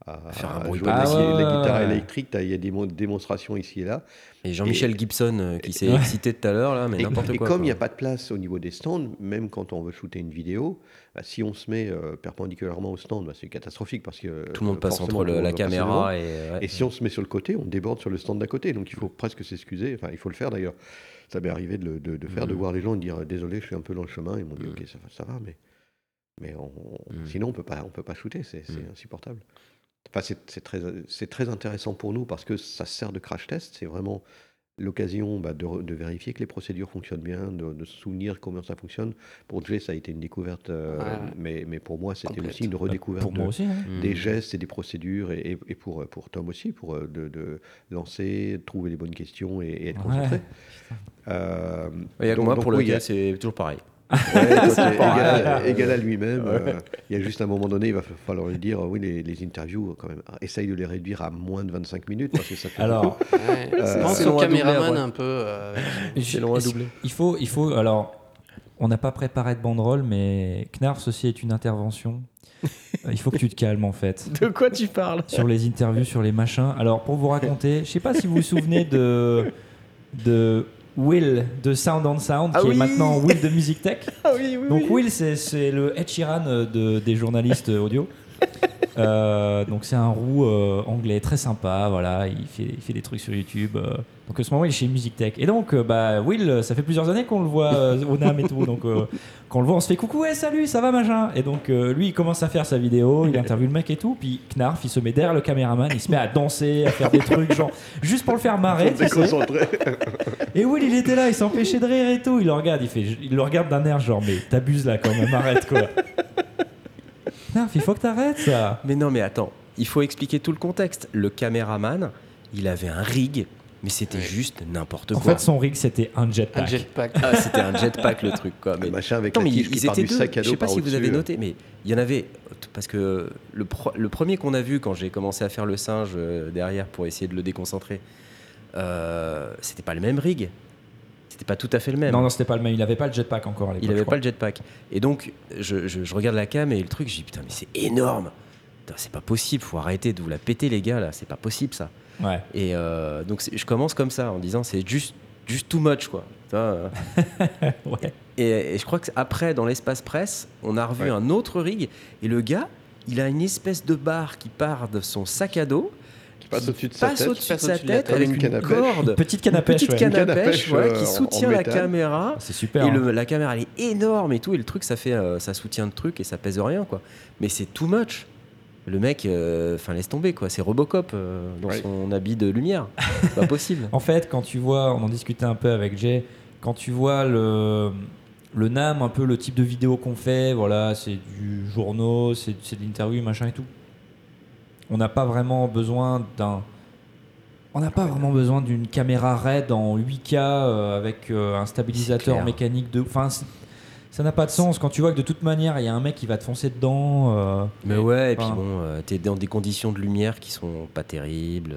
[SPEAKER 3] à,
[SPEAKER 1] Faire un bruit
[SPEAKER 4] Ah ouais, ouais.
[SPEAKER 3] électriques. T'as- Il y a des mo- démonstrations ici et là.
[SPEAKER 1] Et Jean-Michel Gibson euh, qui s'est
[SPEAKER 4] Ouais.
[SPEAKER 1] excité tout à l'heure, là, mais
[SPEAKER 3] Et, comme il n'y a pas de place au niveau des stands, même quand on veut shooter une vidéo, bah, si on se met euh, perpendiculairement au stand, bah, c'est catastrophique parce que
[SPEAKER 1] Tout le monde
[SPEAKER 3] euh,
[SPEAKER 1] passe entre le- la caméra et. ouais.
[SPEAKER 3] Et si on se met sur le côté, on déborde sur le stand d'à côté. Donc il faut presque s'excuser. Enfin, il faut le faire d'ailleurs. Ça m'est arrivé de, le- de- de faire, de
[SPEAKER 1] Mhm.
[SPEAKER 3] voir les gens dire désolé, je suis un peu dans le chemin. Ils m'ont dit ok, ça, va- ça va, mais, mais on-
[SPEAKER 1] Mhm.
[SPEAKER 3] sinon on peut pas, on peut pas shooter. C'est insupportable. Enfin, c'est très, c'est très intéressant pour nous parce que ça sert de crash test. C'est vraiment l'occasion bah, de, vérifier que les procédures fonctionnent bien, de, de se souvenir comment ça fonctionne. Pour Jay, ça a été une découverte, euh,
[SPEAKER 2] Ouais.
[SPEAKER 3] mais, mais pour moi, c'était aussi une redécouverte
[SPEAKER 4] Pour
[SPEAKER 3] de-
[SPEAKER 4] moi aussi. hein.
[SPEAKER 1] Mm.
[SPEAKER 3] des gestes et des procédures, et, et- et pour, pour Tom aussi, pour euh, de, de lancer, trouver les bonnes questions et, et être
[SPEAKER 4] Ouais.
[SPEAKER 3] concentré. Euh, donc-
[SPEAKER 1] moi
[SPEAKER 3] donc
[SPEAKER 1] pour
[SPEAKER 3] oui,
[SPEAKER 1] le
[SPEAKER 3] a-
[SPEAKER 1] gars, c'est toujours pareil.
[SPEAKER 3] Ouais, toi, égal,
[SPEAKER 1] pareil.
[SPEAKER 3] égal à lui-même. euh, il y a juste un moment donné, il va falloir lui dire oui, les, les interviews, quand même, essaye de les réduire à moins de 25 minutes parce que ça fait
[SPEAKER 4] Alors.
[SPEAKER 2] Ouais.
[SPEAKER 3] Euh,
[SPEAKER 2] Pense
[SPEAKER 1] c'est
[SPEAKER 2] au
[SPEAKER 1] long à
[SPEAKER 2] caméraman un peu. euh,
[SPEAKER 4] Je-
[SPEAKER 1] long à doubler.
[SPEAKER 4] Il faut, il faut. Alors, on n'a pas préparé de banderole, mais Knarf ceci est une intervention. Euh, il faut que tu te calmes en fait.
[SPEAKER 1] De quoi tu parles?
[SPEAKER 4] Sur les interviews, sur les machins. Alors, pour vous raconter, je sais pas si vous vous souvenez de de Will de Sound on Sound,
[SPEAKER 1] Ah
[SPEAKER 4] qui
[SPEAKER 1] oui
[SPEAKER 4] est maintenant Will de Music Tech.
[SPEAKER 1] Ah oui, oui.
[SPEAKER 4] Donc Will, c'est le Ed Sheeran euh, de, des journalistes audio. Euh, donc c'est un roux euh, anglais très sympa, voilà, il fait, il fait des trucs sur YouTube. euh. donc à ce moment il est chez Music Tech. Et donc bah Will, ça fait plusieurs années qu'on le voit au NAM et tout. Donc quand on le voit, on se fait coucou, ouais salut, ça va machin. Et donc lui il commence à faire sa vidéo, il interviewe le mec et tout. Puis Knarf il se met derrière le caméraman, il se met à danser, à faire des trucs genre juste pour le faire marrer. Et Will, il était là, il s'empêchait de rire et tout. Il le regarde, il, fait, il le regarde d'un air genre, mais t'abuses là quand même, arrête quoi. Non, il faut que t'arrêtes ça.
[SPEAKER 1] Mais non, mais attends, il faut expliquer tout le contexte. Le caméraman, il avait un rig, mais c'était juste n'importe
[SPEAKER 4] En
[SPEAKER 1] quoi.
[SPEAKER 4] fait, son rig, c'était un
[SPEAKER 2] un
[SPEAKER 4] jetpack.
[SPEAKER 2] jetpack.
[SPEAKER 1] Ah, c'était un jetpack le truc, quoi. Mais
[SPEAKER 3] machin avec
[SPEAKER 1] Non,
[SPEAKER 3] la
[SPEAKER 1] mais
[SPEAKER 3] tige
[SPEAKER 1] ils
[SPEAKER 3] qui part
[SPEAKER 1] étaient
[SPEAKER 3] du
[SPEAKER 1] deux.
[SPEAKER 3] sac à
[SPEAKER 1] Je
[SPEAKER 3] dos
[SPEAKER 1] sais pas si vous avez
[SPEAKER 3] au-dessus.
[SPEAKER 1] noté, mais il y en avait parce que le, pro- le premier qu'on a vu quand j'ai commencé à faire le singe euh, derrière pour essayer de le déconcentrer, euh, c'était pas le même rig. C'était pas tout à fait le même.
[SPEAKER 4] Non, non, c'était pas le même. Il avait pas le jetpack encore à l'époque.
[SPEAKER 1] il avait pas le jetpack. Et donc, je, je- je regarde la cam et le truc, je dis putain, mais c'est énorme. C'est pas possible, faut arrêter de vous la péter, les gars, là, c'est pas possible ça.
[SPEAKER 4] Ouais.
[SPEAKER 1] Et euh, donc, je commence comme ça en disant c'est juste, juste too much, quoi. Euh.
[SPEAKER 4] ouais.
[SPEAKER 1] Et, et je crois qu'après, dans l'espace presse, on a revu
[SPEAKER 3] Ouais.
[SPEAKER 1] un autre rig. Et le gars, il a une espèce de barre qui part de son sac à dos,
[SPEAKER 3] passe au-dessus de sa
[SPEAKER 1] passe
[SPEAKER 3] tête.
[SPEAKER 1] au-dessus de sa tête
[SPEAKER 2] tête.
[SPEAKER 1] avec une,
[SPEAKER 3] une canne
[SPEAKER 1] corde,
[SPEAKER 4] Petite canne à pêche.
[SPEAKER 1] petite
[SPEAKER 4] ouais.
[SPEAKER 1] canne à pêche, ouais,
[SPEAKER 3] euh,
[SPEAKER 1] qui
[SPEAKER 3] en-
[SPEAKER 1] soutient
[SPEAKER 3] en
[SPEAKER 1] la caméra.
[SPEAKER 4] C'est super.
[SPEAKER 1] Et
[SPEAKER 4] hein.
[SPEAKER 1] le- la caméra, elle est énorme et tout. Et le truc, ça fait, euh, ça soutient le truc et ça pèse rien, quoi. Mais c'est too much. Le mec, euh, enfin, laisse tomber, quoi. C'est Robocop euh, dans
[SPEAKER 3] Ouais.
[SPEAKER 1] son habit de lumière. C'est pas possible.
[SPEAKER 4] En fait, quand tu vois, on en discutait un peu avec Jay, quand tu vois le, le NAM, un peu le type de vidéo qu'on fait, voilà, c'est du journaux, c'est c'est de l'interview, machin et tout. On n'a pas vraiment besoin d'un. On n'a pas vraiment besoin d'une caméra RAID en 8K euh, avec euh, un stabilisateur mécanique de. Enfin, ça n'a pas de sens quand tu vois que de toute manière, il y a un mec qui va te foncer dedans. euh,
[SPEAKER 1] Mais ouais, et puis bon, t'es dans des conditions de lumière qui sont pas terribles.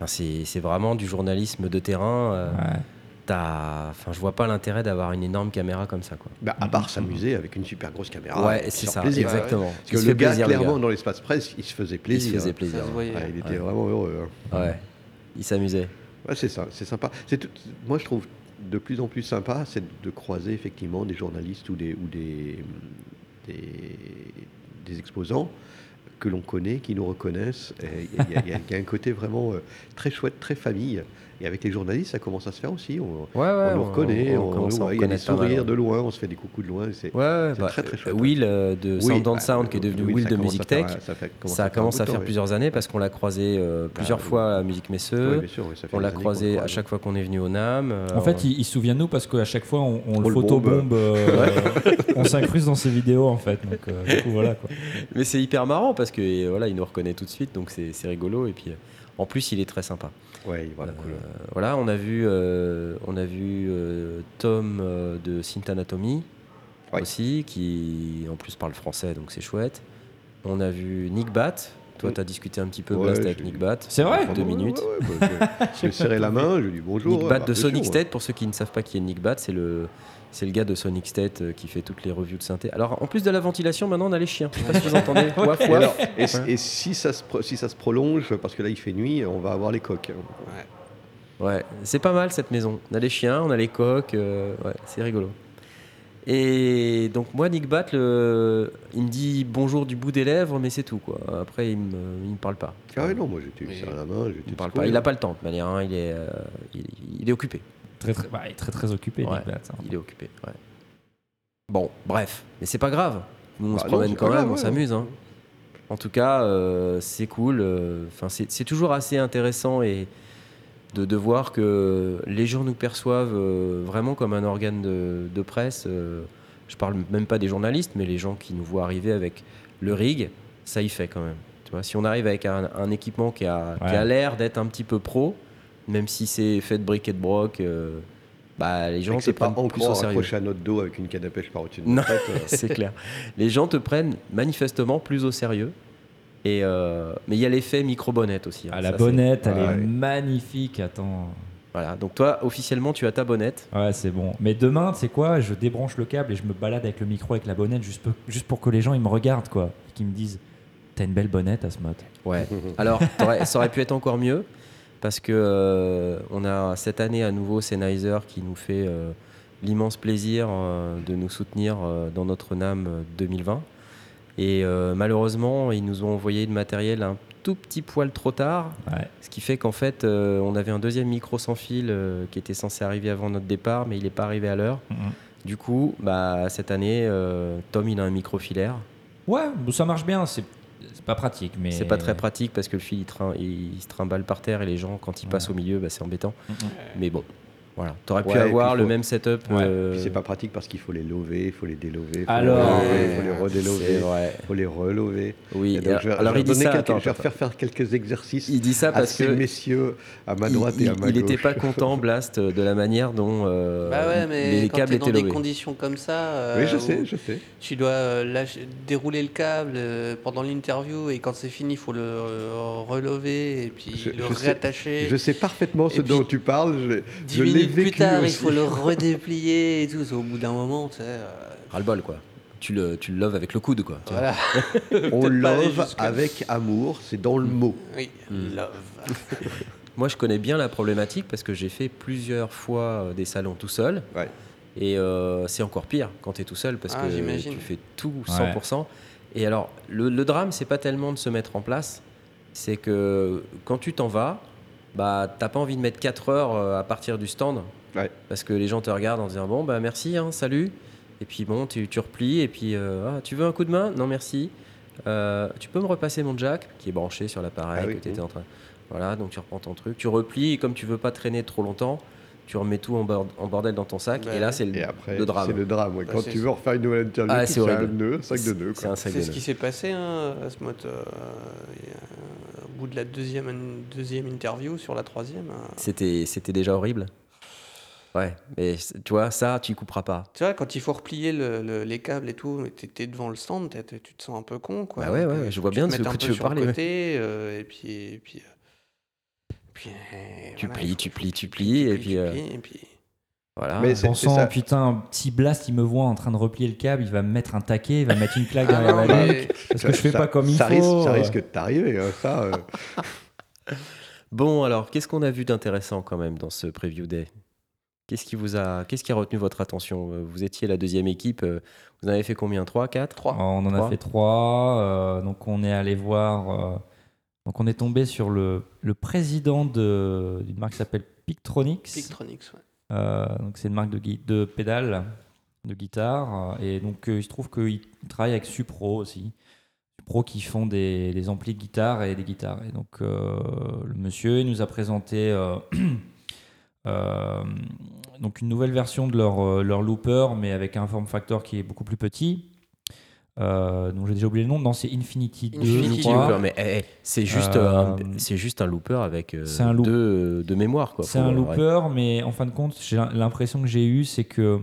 [SPEAKER 1] Enfin, c'est vraiment du journalisme de terrain.
[SPEAKER 4] ouais.
[SPEAKER 1] T'as- Enfin, je vois pas l'intérêt d'avoir une énorme caméra comme ça, quoi.
[SPEAKER 3] Bah, à part s'amuser avec une super grosse caméra.
[SPEAKER 1] ouais, c'est ça,
[SPEAKER 3] plaisir.
[SPEAKER 1] exactement.
[SPEAKER 3] Parce
[SPEAKER 1] Il
[SPEAKER 3] que le gars,
[SPEAKER 1] plaisir,
[SPEAKER 3] clairement,
[SPEAKER 1] gars.
[SPEAKER 3] dans l'espace presse, il se faisait
[SPEAKER 1] Il se
[SPEAKER 3] plaisir.
[SPEAKER 1] faisait
[SPEAKER 2] Ça
[SPEAKER 1] plaisir.
[SPEAKER 2] se voyait.
[SPEAKER 3] Ouais, il était
[SPEAKER 1] Ouais.
[SPEAKER 3] vraiment heureux. hein.
[SPEAKER 1] Ouais. Il s'amusait.
[SPEAKER 3] Ouais, c'est ça, c'est sympa. C'est tout- moi, je trouve de plus en plus sympa, c'est de croiser effectivement des journalistes ou des, ou des, des, des exposants que l'on connaît, qui nous reconnaissent. Il y, il y il y a un côté vraiment euh, très chouette, très famille. Et avec les journalistes, ça commence à se faire aussi. On,
[SPEAKER 1] Ouais, ouais.
[SPEAKER 3] on nous reconnaît, on,
[SPEAKER 1] commence à en
[SPEAKER 3] ouais, il y a des sourires de loin, on se fait des coucous de loin. C'est
[SPEAKER 1] Ouais, ouais,
[SPEAKER 3] C'est
[SPEAKER 1] bah,
[SPEAKER 3] très, très chouette,
[SPEAKER 1] Will euh, de
[SPEAKER 3] Oui,
[SPEAKER 1] Sound on
[SPEAKER 3] bah,
[SPEAKER 1] Sound, qui est devenu
[SPEAKER 3] oui,
[SPEAKER 1] Will de Music
[SPEAKER 3] à
[SPEAKER 1] Tech.
[SPEAKER 3] ça fait- commence
[SPEAKER 1] Ça commence à faire
[SPEAKER 3] temps,
[SPEAKER 1] plusieurs années parce qu'on l'a croisé euh, plusieurs
[SPEAKER 3] oui.
[SPEAKER 1] fois à Musique. Messeux.
[SPEAKER 3] Oui, bien sûr, oui, ça fait
[SPEAKER 1] on l'a croisé à chaque fois qu'on est venu au NAM. euh,
[SPEAKER 4] En fait, il, se souvient de nous parce qu'à chaque fois, on, on
[SPEAKER 3] On
[SPEAKER 4] le photobombe, on s'incruste dans ses vidéos en fait.
[SPEAKER 1] Mais c'est hyper marrant parce que euh, voilà, il nous reconnaît tout de suite, donc c'est rigolo. Et puis en plus, il est très sympa.
[SPEAKER 3] Ouais, voilà, cool.
[SPEAKER 1] Euh, voilà, on a vu, euh, on a vu euh, Tom euh, de Synth Anatomy
[SPEAKER 3] Ouais.
[SPEAKER 1] aussi, qui en plus parle français, donc c'est chouette. On a vu Nick Bat, Toi, tu as discuté un petit peu,
[SPEAKER 3] Ouais,
[SPEAKER 1] Blast, avec Nick Bat.
[SPEAKER 4] C'est vrai
[SPEAKER 1] Deux minutes.
[SPEAKER 3] ouais, ouais, bah, je- lui ai serré la main, je lui ai dit bonjour.
[SPEAKER 1] Nick Bat
[SPEAKER 3] bah,
[SPEAKER 1] de Sonic
[SPEAKER 3] sûr,
[SPEAKER 1] State, pour ceux qui ne savent pas qui est Nick Bat, c'est le, c'est le gars de Sonic State euh, qui fait toutes les revues de synthé. Alors, en plus de la ventilation, maintenant, on a les chiens. Je sais pas si vous entendez.
[SPEAKER 3] Et,
[SPEAKER 1] waf.
[SPEAKER 3] alors, et,
[SPEAKER 1] Ouais.
[SPEAKER 3] et si, ça se, pro- si ça se prolonge, parce que là il fait nuit, on va avoir les coques. hein.
[SPEAKER 1] Ouais, c'est pas mal cette maison. On a les chiens, on a les coques, euh, ouais, c'est rigolo. Et donc moi, Nick Bat, le- il me dit bonjour du bout des lèvres, mais c'est tout quoi. Après, il me, il me parle pas.
[SPEAKER 3] Ah ouais, non, moi j'étais
[SPEAKER 2] Mais-
[SPEAKER 3] serré la main,
[SPEAKER 1] Il me parle pas. Il a pas le temps de toute manière. hein, Il est, euh, il, il est occupé.
[SPEAKER 4] Très très, bah, il est très très occupé.
[SPEAKER 1] Ouais,
[SPEAKER 4] Nick Bat, hein.
[SPEAKER 1] Il est occupé. ouais. Bon, bref, mais c'est pas grave. Nous, on
[SPEAKER 3] Bah
[SPEAKER 1] se
[SPEAKER 3] non,
[SPEAKER 1] promène quand même,
[SPEAKER 3] grave,
[SPEAKER 1] on
[SPEAKER 3] ouais.
[SPEAKER 1] s'amuse. hein. En tout cas, euh, c'est cool. euh, Enfin, c'est c'est toujours assez intéressant et de, de voir que les gens nous perçoivent euh, vraiment comme un organe de, de presse. euh, je parle même pas des journalistes, mais les gens qui nous voient arriver avec le rig, ça y fait quand même. Tu vois, si on arrive avec un, un équipement qui a, qui a l'air d'être un petit peu pro, même si c'est fait de briques et de broc, euh, bah, les gens te
[SPEAKER 3] c'est pas
[SPEAKER 1] prennent plus au
[SPEAKER 3] encore
[SPEAKER 1] sérieux.
[SPEAKER 3] à notre dos avec une canne à pêche par au-dessus de tête. euh.
[SPEAKER 1] c'est clair. Les gens te prennent manifestement plus au sérieux. Et euh, mais il y a l'effet micro-bonnette aussi. hein.
[SPEAKER 4] Ah, la
[SPEAKER 1] Ça,
[SPEAKER 4] bonnette, elle
[SPEAKER 3] Ouais.
[SPEAKER 4] est magnifique. Attends.
[SPEAKER 1] Voilà. Donc toi, officiellement, tu as ta bonnette.
[SPEAKER 4] Ouais, c'est bon. Mais demain, tu sais quoi Je débranche le câble et je me balade avec le micro, avec la bonnette, juste, pour- juste pour que les gens ils me regardent, quoi. Et qu'ils me disent T'as une belle bonnette, Asmod.
[SPEAKER 1] Ouais. Alors, ça aurait pu être encore mieux parce que euh, on a cette année à nouveau Sennheiser qui nous fait euh, l'immense plaisir euh, de nous soutenir dans notre NAM euh, 2020. Et malheureusement, ils nous ont envoyé le matériel un tout petit poil trop tard.
[SPEAKER 4] Ouais.
[SPEAKER 1] Ce qui fait qu'en fait, on avait un deuxième micro sans fil qui était censé arriver avant notre départ, mais il n'est pas arrivé à l'heure.
[SPEAKER 4] Mhm.
[SPEAKER 1] Du coup, bah, cette année, Tom, il a un micro filaire.
[SPEAKER 4] Ouais, ça marche bien. C'est c'est pas pratique, mais.
[SPEAKER 1] C'est pas très pratique parce que le fil, il, trin- il- il se trimballe par terre et les gens, quand ils
[SPEAKER 4] Ouais.
[SPEAKER 1] passent au milieu, bah, c'est embêtant.
[SPEAKER 4] Mhm.
[SPEAKER 1] Mais bon, voilà. T'aurais pu
[SPEAKER 3] Ouais, et
[SPEAKER 1] avoir le
[SPEAKER 3] faut-
[SPEAKER 1] même setup.
[SPEAKER 4] Ouais.
[SPEAKER 1] euh,
[SPEAKER 3] c'est pas pratique parce qu'il faut les lever, il faut les délever, il faut
[SPEAKER 4] Alors,
[SPEAKER 3] les relever, il faut les
[SPEAKER 1] C'est
[SPEAKER 3] redélever,
[SPEAKER 1] vrai.
[SPEAKER 3] il faut les relever.
[SPEAKER 1] Oui.
[SPEAKER 3] Et donc, je vais,
[SPEAKER 1] alors
[SPEAKER 3] je vais
[SPEAKER 1] il dit ça.
[SPEAKER 3] quelques-
[SPEAKER 1] attends,
[SPEAKER 3] je vais
[SPEAKER 1] attends,
[SPEAKER 3] faire faire quelques exercices
[SPEAKER 1] Il dit ça
[SPEAKER 3] à
[SPEAKER 1] parce
[SPEAKER 3] ces
[SPEAKER 1] que
[SPEAKER 3] messieurs à ma
[SPEAKER 1] il-
[SPEAKER 3] droite et à
[SPEAKER 1] il,
[SPEAKER 3] ma
[SPEAKER 1] il
[SPEAKER 3] gauche.
[SPEAKER 1] était pas content, Blast, de la manière dont euh,
[SPEAKER 2] Bah ouais, mais
[SPEAKER 1] les
[SPEAKER 2] quand
[SPEAKER 1] câbles
[SPEAKER 2] t'es dans
[SPEAKER 1] étaient
[SPEAKER 2] des conditions comme ça, euh,
[SPEAKER 3] Oui, je sais, je sais.
[SPEAKER 2] tu dois euh, lâcher- dérouler le câble pendant l'interview et quand c'est fini, il faut le relever et puis
[SPEAKER 3] Je-
[SPEAKER 2] le
[SPEAKER 3] je sais-
[SPEAKER 2] réattacher.
[SPEAKER 3] Je sais parfaitement ce dont tu parles. Je,
[SPEAKER 2] Plus tard, il faut le redéplier et tout. Au bout d'un moment, tu sais. euh,
[SPEAKER 1] Ras-le-bol, quoi. Tu le, tu le loves avec le coude, quoi.
[SPEAKER 2] voilà.
[SPEAKER 3] On love avec amour, c'est dans le mot.
[SPEAKER 2] Oui,
[SPEAKER 1] Mm.
[SPEAKER 2] love.
[SPEAKER 1] Moi, je connais bien la problématique parce que j'ai fait plusieurs fois euh, des salons tout seul.
[SPEAKER 3] Ouais.
[SPEAKER 1] Et euh, c'est encore pire quand tu es tout seul parce
[SPEAKER 2] Ah,
[SPEAKER 1] que tu fais tout 100%. Et alors, le, le drame, c'est pas tellement de se mettre en place, c'est que quand tu t'en vas, bah, t'as pas envie de mettre 4 heures euh, à partir du stand
[SPEAKER 3] Ouais.
[SPEAKER 1] parce que les gens te regardent en disant bon, bah merci, hein, salut. Et puis bon, tu, tu replies et puis euh, Ah, tu veux un coup de main? Non, merci. Euh, tu peux me repasser mon jack qui est branché sur l'appareil
[SPEAKER 3] Ah oui,
[SPEAKER 1] que tu
[SPEAKER 3] oui.
[SPEAKER 1] étais en train. Voilà, donc tu reprends ton truc, tu replies et comme tu veux pas traîner trop longtemps, tu remets tout en, bord- en bordel dans ton sac et là c'est le,
[SPEAKER 3] Et après,
[SPEAKER 1] le drame.
[SPEAKER 3] c'est le drame. ouais.
[SPEAKER 2] Bah,
[SPEAKER 3] Quand tu veux refaire une nouvelle interview,
[SPEAKER 1] Ah, c'est
[SPEAKER 3] un nœud, un sac de nœuds.
[SPEAKER 1] C'est
[SPEAKER 2] ce qui s'est passé hein, à ce mode. euh, bout de la deuxième, deuxième interview sur la troisième. euh,
[SPEAKER 1] C'était, c'était déjà horrible. Ouais, mais tu vois, ça, tu y couperas pas.
[SPEAKER 2] Tu vois, quand il faut replier le- le- les câbles et tout, t'es t'es devant le stand, tu te sens un peu con, quoi.
[SPEAKER 1] Bah ouais, ouais, je vois
[SPEAKER 2] tu
[SPEAKER 1] bien de ce que tu veux parler,
[SPEAKER 2] le
[SPEAKER 1] ouais.
[SPEAKER 2] côté, euh, et puis, et puis, euh, puis, euh,
[SPEAKER 1] Tu
[SPEAKER 2] voilà,
[SPEAKER 1] plies, tu plies, tu
[SPEAKER 2] tu
[SPEAKER 1] plies, et
[SPEAKER 2] tu
[SPEAKER 1] puis, euh,
[SPEAKER 2] plies, et puis-
[SPEAKER 1] Voilà.
[SPEAKER 3] Mais
[SPEAKER 4] Pensant,
[SPEAKER 3] ça.
[SPEAKER 4] putain, petit blast, il me voit en train de replier le câble, il va me mettre un taquet, il va me mettre une claque
[SPEAKER 2] Ah
[SPEAKER 4] derrière la nuque. Parce que je fais
[SPEAKER 3] Ça-
[SPEAKER 4] pas comme il
[SPEAKER 3] ça
[SPEAKER 4] faut.
[SPEAKER 3] Risque, ça risque de t'arriver, hein, ça. euh.
[SPEAKER 1] Bon, alors, qu'est-ce qu'on a vu d'intéressant quand même dans ce preview day? Qu'est-ce qui vous a, qu'est-ce qui a retenu votre attention? Euh, Vous étiez la deuxième équipe. euh, Vous en avez fait combien? 3, 4
[SPEAKER 2] Trois.
[SPEAKER 4] On en a fait trois. euh, donc on est allé voir. euh, donc on est tombé sur le, le président de- d'une marque qui s'appelle Pictronix.
[SPEAKER 2] Pictronix, ouais.
[SPEAKER 4] Euh, c'est une marque de, de pédales, de guitare. euh, Et donc euh, il se trouve qu'il travaille avec Supro aussi. Supro qui font des, amplis de guitare et des guitares. Et donc le monsieur nous a présenté une nouvelle version de leur looper, mais avec un form factor qui est beaucoup plus petit. Euh, donc j'ai déjà oublié le nom. Non, c'est Infinity 2. je
[SPEAKER 2] Infinity.
[SPEAKER 1] Looper, mais eh, eh, c'est juste,
[SPEAKER 4] Euh,
[SPEAKER 1] un, c'est juste un looper avec euh,
[SPEAKER 4] un loop-
[SPEAKER 1] deux de mémoire.
[SPEAKER 4] C'est un looper, mais en fin de compte, l'impression que j'ai eu, c'est que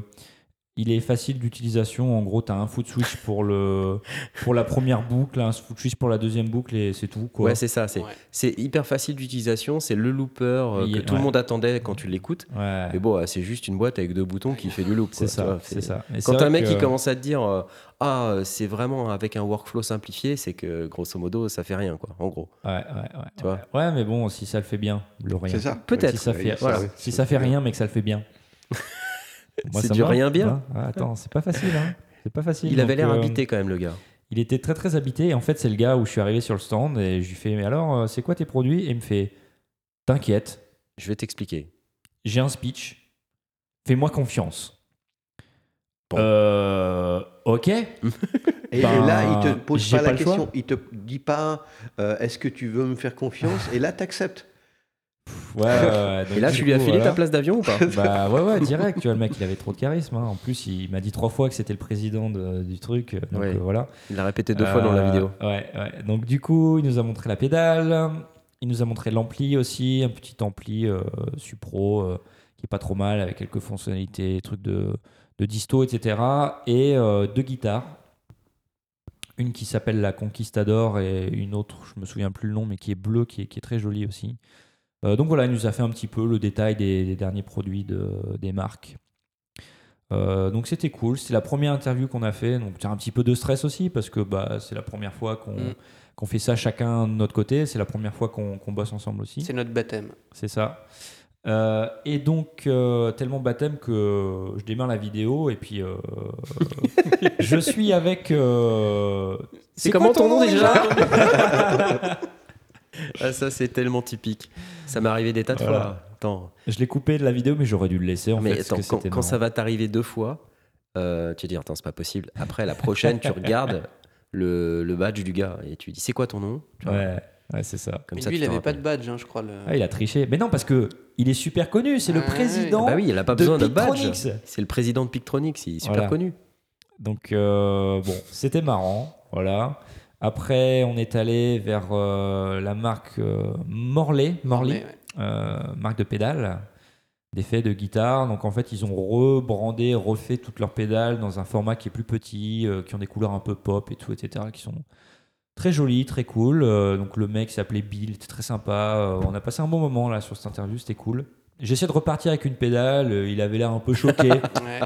[SPEAKER 4] Il est facile d'utilisation. En gros, tu as un foot switch pour, le, pour la première boucle, un foot switch pour la deuxième boucle et c'est tout. Quoi.
[SPEAKER 1] Ouais, c'est ça. C'est
[SPEAKER 2] Ouais.
[SPEAKER 1] c'est hyper facile d'utilisation. C'est le looper euh, que tout le monde attendait quand tu l'écoutes.
[SPEAKER 4] Ouais.
[SPEAKER 1] Mais bon, euh, c'est juste une boîte avec deux boutons qui fait du loop.
[SPEAKER 4] C'est
[SPEAKER 1] quoi, vois,
[SPEAKER 4] ça, c'est ça. Et
[SPEAKER 1] Quand
[SPEAKER 4] c'est
[SPEAKER 1] un mec
[SPEAKER 4] que-
[SPEAKER 1] qui commence à te dire euh, ah c'est vraiment avec un workflow simplifié, c'est que grosso modo ça fait rien quoi. En gros.
[SPEAKER 4] Ouais, ouais, ouais.
[SPEAKER 1] Tu
[SPEAKER 4] ouais. Ouais, mais bon, si ça le fait bien, le rien.
[SPEAKER 3] C'est ça.
[SPEAKER 1] Peut-être.
[SPEAKER 4] Si ça
[SPEAKER 3] Ouais,
[SPEAKER 4] fait,
[SPEAKER 3] ça,
[SPEAKER 4] voilà,
[SPEAKER 3] ouais,
[SPEAKER 4] si
[SPEAKER 3] ça
[SPEAKER 4] ça fait
[SPEAKER 3] fait
[SPEAKER 4] rien, mais que ça le fait bien. Moi,
[SPEAKER 1] C'est
[SPEAKER 4] ça
[SPEAKER 1] du rien bien.
[SPEAKER 4] hein. Ah, attends, c'est pas facile. Hein. C'est pas facile.
[SPEAKER 1] Il avait l'air
[SPEAKER 4] euh,
[SPEAKER 1] habité quand même le gars.
[SPEAKER 4] Il était très très habité. Et en fait, c'est le gars où je suis arrivé sur le stand et je lui fais Mais alors, euh, c'est quoi tes produits? Et il me fait T'inquiète,
[SPEAKER 1] Je vais t'expliquer.
[SPEAKER 4] j'ai un speech. Fais-moi confiance.
[SPEAKER 1] Bon.
[SPEAKER 4] Euh, ok.
[SPEAKER 3] Et, et
[SPEAKER 4] Ben,
[SPEAKER 3] là, il te pose pas
[SPEAKER 4] pas
[SPEAKER 3] la question. Il te dit pas euh, est-ce que tu veux me faire confiance? Et là, tu acceptes.
[SPEAKER 4] Ouais, ouais, ouais. Donc,
[SPEAKER 1] Et là tu lui as filé
[SPEAKER 4] voilà.
[SPEAKER 1] ta place d'avion ou pas
[SPEAKER 4] Bah ouais, ouais, direct. Tu vois, le mec, il avait trop de charisme. hein. En plus, il m'a dit trois fois que c'était le président de- du truc. Donc
[SPEAKER 1] Ouais.
[SPEAKER 4] euh, voilà.
[SPEAKER 1] Il l'a répété deux fois dans la
[SPEAKER 4] Euh,
[SPEAKER 1] vidéo.
[SPEAKER 4] Ouais, ouais. Donc du coup, il nous a montré la pédale. Il nous a montré l'ampli aussi, un petit ampli euh, Supro euh, qui est pas trop mal avec quelques fonctionnalités, trucs de, de disto, etc. Et euh, deux guitares. Une qui s'appelle la Conquistador et une autre, je me souviens plus le nom, mais qui est bleue, qui est, qui est très jolie aussi. Euh, donc voilà, il nous a fait un petit peu le détail des, des derniers produits de, des marques. Euh, donc c'était cool, c'est la première interview qu'on a fait, donc c'est un petit peu de stress aussi parce que bah, c'est la première fois qu'on
[SPEAKER 2] Mm.
[SPEAKER 4] qu'on fait ça chacun de notre côté, c'est la première fois qu'on bosse ensemble aussi,
[SPEAKER 2] C'est notre baptême.
[SPEAKER 4] c'est ça. Euh, et donc euh, tellement baptême que je démarre la vidéo et puis je suis avec...
[SPEAKER 1] C'est comment ton nom déjà? Ah ça c'est tellement typique. Ça m'est arrivé des tas de
[SPEAKER 4] Voilà.
[SPEAKER 1] fois. Attends.
[SPEAKER 4] Je l'ai coupé de la vidéo mais j'aurais dû le laisser en
[SPEAKER 1] mais
[SPEAKER 4] fait.
[SPEAKER 1] attends, quand, ça va t'arriver deux fois, euh, tu vas dire attends c'est pas possible. Après la prochaine tu regardes le, le badge du gars et tu dis c'est quoi ton nom? Tu vois,
[SPEAKER 4] Ouais, ouais c'est ça.
[SPEAKER 1] Comme
[SPEAKER 2] Mais
[SPEAKER 1] ça,
[SPEAKER 2] lui, il
[SPEAKER 1] te
[SPEAKER 2] avait pas de badge, hein, je crois. le-
[SPEAKER 4] Ah, il a triché. Mais non, parce que il est super connu. C'est le
[SPEAKER 2] Ah,
[SPEAKER 4] président.
[SPEAKER 1] Bah oui, il a pas
[SPEAKER 4] de
[SPEAKER 1] besoin de badge.
[SPEAKER 4] Pictronix.
[SPEAKER 1] C'est le président de Pictronix, il est super
[SPEAKER 4] Voilà.
[SPEAKER 1] connu.
[SPEAKER 4] Donc euh, bon, c'était marrant. Voilà. Après, on est allé vers euh, la marque euh, Morley, Morley,
[SPEAKER 2] Mais, ouais.
[SPEAKER 4] euh, marque de pédales, d'effets de guitare. Donc en fait, ils ont rebrandé, refait toutes leurs pédales dans un format qui est plus petit, euh, qui ont des couleurs un peu pop et tout, etc., qui sont très jolies, très cool. Euh, donc le mec s'appelait Bill, était très sympa. Euh, on a passé un bon moment là sur cette interview, c'était cool. J'essaie de repartir avec une pédale, euh, il avait l'air un peu choqué.
[SPEAKER 2] Ouais.